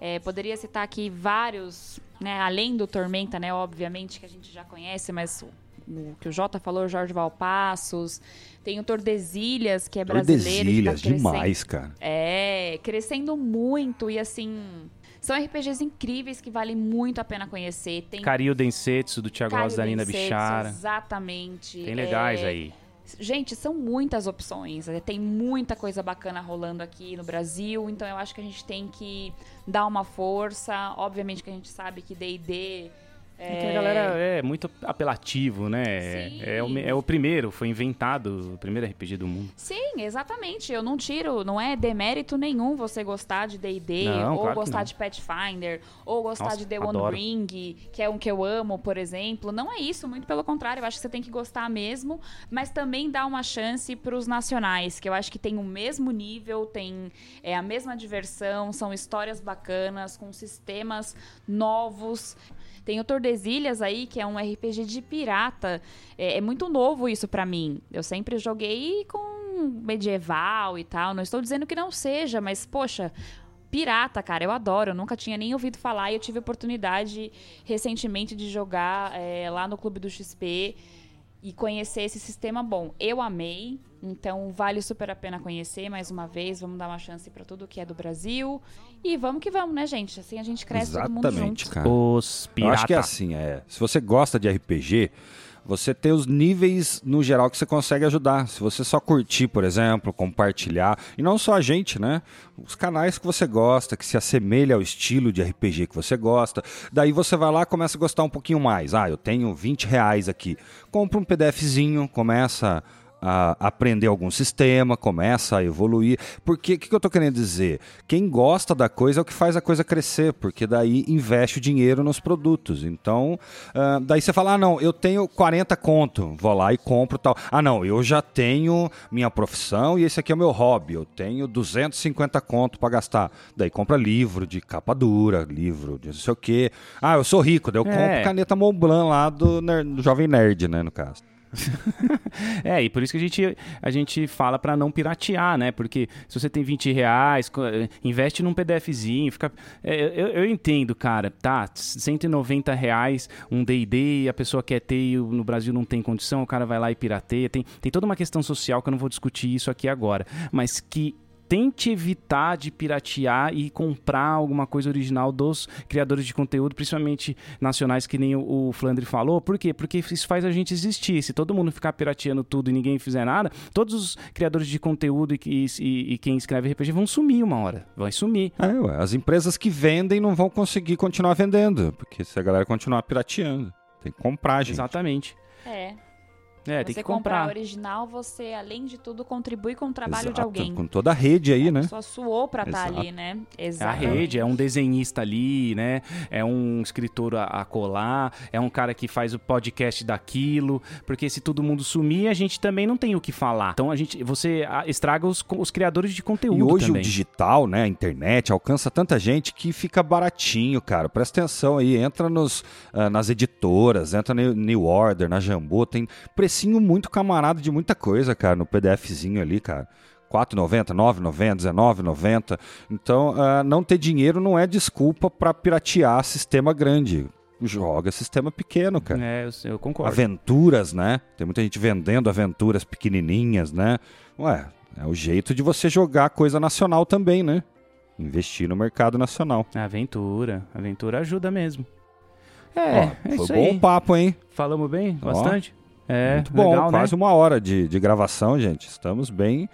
É, poderia citar aqui vários, né, além do Tormenta, né, obviamente, que a gente já conhece, mas o, o que o Jota falou, Jorge Valpassos. Tem o Tordesilhas, que é brasileiro. Tordesilhas, tá demais, cara. É, crescendo muito e assim... São RPGs incríveis que valem muito a pena conhecer. Tem Cario Densetsu, do Thiago Rosa da Nina Bichara. Exatamente. Tem legais é... aí. Gente, são muitas opções. Né? Tem muita coisa bacana rolando aqui no Brasil. Então eu acho que a gente tem que dar uma força. Obviamente que a gente sabe que D&D é... que a galera é muito apelativo, né? Sim. É, o, é o primeiro, foi inventado, o primeiro RPG do mundo. Sim, exatamente. Eu não tiro, não é demérito nenhum você gostar de D&D, ou claro gostar de Pathfinder, ou gostar Nossa, de The One Ring, que é um que eu amo, por exemplo. Não é isso, muito pelo contrário. Eu acho que você tem que gostar mesmo, mas também dar uma chance para os nacionais, que eu acho que tem o mesmo nível, tem é, a mesma diversão, são histórias bacanas, com sistemas novos. Tem o Tordesilhas aí, que é um RPG de pirata. É, é muito novo isso para mim. Eu sempre joguei com medieval e tal. Não estou dizendo que não seja, mas, poxa, pirata, cara, eu adoro. Eu nunca tinha nem ouvido falar e eu tive oportunidade recentemente de jogar é, lá no Clube do XP e conhecer esse sistema bom. Eu amei, então vale super a pena conhecer mais uma vez. Vamos dar uma chance para tudo que é do Brasil e vamos que vamos, né, gente? Assim a gente cresce Exatamente, todo mundo junto. Cara. Os pirata. Eu acho que é assim, é. Se você gosta de RPG, você tem os níveis no geral que você consegue ajudar. Se você só curtir, por exemplo, compartilhar, e não só a gente, né? Os canais que você gosta, que se assemelha ao estilo de RPG que você gosta. Daí você vai lá começa a gostar um pouquinho mais. Ah, eu tenho 20 reais aqui. Compra um PDFzinho, começa a aprender algum sistema, começa a evoluir. Porque o que, que eu estou querendo dizer? Quem gosta da coisa é o que faz a coisa crescer, porque daí investe o dinheiro nos produtos. Então, uh, daí você fala: ah, não, eu tenho 40 conto, vou lá e compro tal. Ah, não, eu já tenho minha profissão e esse aqui é o meu hobby, eu tenho 250 conto para gastar. Daí compra livro de capa dura, livro de não sei o quê. Ah, eu sou rico, daí eu é. compro caneta Montblanc lá do, do Jovem Nerd, né, no caso. (laughs) é, e por isso que a gente, a gente fala para não piratear, né? Porque se você tem 20 reais, eh, investe num PDFzinho, fica. É, eu, eu, entendo, cara, tá? 190 reais um DD a pessoa quer ter e no Brasil não tem condição, o cara vai lá e pirateia. Tem, tem toda uma questão social que eu não vou discutir isso aqui agora. Mas que tente evitar de piratear e comprar alguma coisa original dos criadores de conteúdo, principalmente nacionais, que nem o, o Flandre falou. Por quê? Porque isso faz a gente existir. Se todo mundo ficar pirateando tudo e ninguém fizer nada, todos os criadores de conteúdo e, e, e quem escreve RPG vão sumir uma hora. Vai sumir. É, ué, as empresas que vendem não vão conseguir continuar vendendo, porque se a galera continuar pirateando, tem que comprar, gente. Exatamente. É. É, você tem que comprar. comprar original, você, além de tudo, contribui com o trabalho Exato, de alguém. Com toda a rede aí, né? Só suou pra estar tá ali, né? Exato. É a rede, é um desenhista ali, né? É um escritor a, a, colar, é um cara que faz o podcast daquilo. Porque se todo mundo sumir, a gente também não tem o que falar. Então a gente, você estraga os, os criadores de conteúdo. E hoje também. o digital, né? A internet alcança tanta gente que fica baratinho, cara. Presta atenção aí, entra nos, uh, nas editoras, entra no New Order, na Jambô, tem precinho muito camarada de muita coisa, cara, no PDFzinho ali, cara. 4,90, 9,90, 19,90. Então, uh, não ter dinheiro não é desculpa para piratear sistema grande. Joga sistema pequeno, cara. É, eu, eu, concordo. Aventuras, né? Tem muita gente vendendo aventuras pequenininhas, né? Ué, é o jeito de você jogar coisa nacional também, né? Investir no mercado nacional. Aventura. Aventura ajuda mesmo. É, Ó, é foi bom aí. papo, hein? Falamos bem? Bastante? É, Muito bom, legal, né? quase né? uma hora de, de gravação, gente. Estamos bem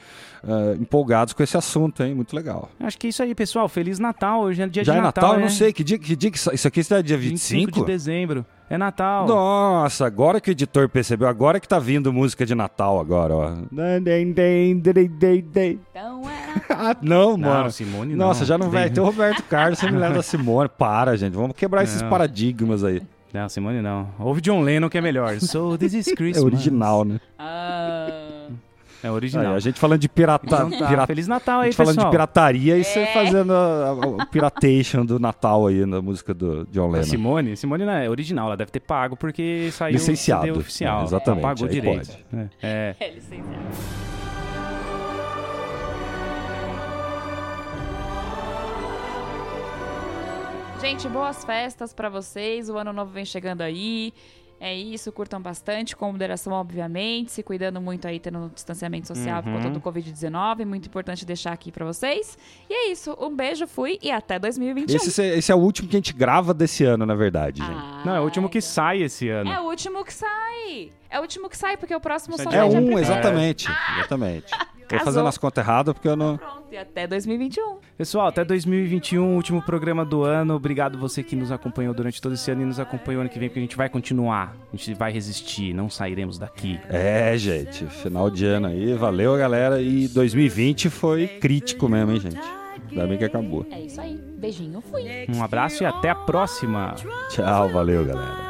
uh, empolgados com esse assunto, hein? Muito legal. Acho que é isso aí, pessoal. Feliz Natal. Hoje é dia Já de é Natal. Natal? Eu não né? sei. Que dia, que dia que isso aqui está dia 25? 25 de dezembro. É Natal. Nossa, agora que o editor percebeu, agora que tá vindo música de Natal agora, ó. Então é ah, (laughs) não, Não, mano. Simone não. Nossa, já não vai ter o Roberto Carlos, você me leva a Simone. Para, gente. Vamos quebrar (laughs) esses Não. paradigmas aí. Não, Simone não. Ouve John Lennon que é melhor. (laughs) So this is Christmas. É original, né? Ah. É Aí, original. a gente falando de pirata... Então tá. pirata- Feliz Natal a aí, gente falando pessoal. de pirataria e você fazendo a, a- o piratation do Natal aí na música do John A Lennon. Simone, Simone não é original, ela deve ter pago porque saiu Licenciado. oficial. É, exatamente, Ela pagou aí direito. pode. É. é. É licenciado. Gente, boas festas pra vocês. O ano novo vem chegando aí. É isso, curtam bastante, com moderação, obviamente, se cuidando muito aí, tendo um distanciamento social por Uhum. conta do Covid-19. Muito importante deixar aqui pra vocês. E é isso, um beijo, fui e até 2021. Esse, esse é o último que a gente grava desse ano, na verdade, gente. Ah, Não, é o último que então. sai esse ano. É o último que sai. É o último que sai, porque o próximo Isso só é É um, primeiro. exatamente. Exatamente. Tô Casou. fazendo as contas erradas porque eu não. Pronto, e até 2021. Pessoal, até 2021, último programa do ano. Obrigado você que nos acompanhou durante todo esse ano e nos acompanhou ano que vem, porque a gente vai continuar. A gente vai resistir, não sairemos daqui. É, gente. Final de ano aí. Valeu, galera. E 2020 foi crítico mesmo, hein, gente? Ainda bem que acabou. É isso aí. Beijinho, fui. Um abraço e até a próxima. Tchau, valeu, galera.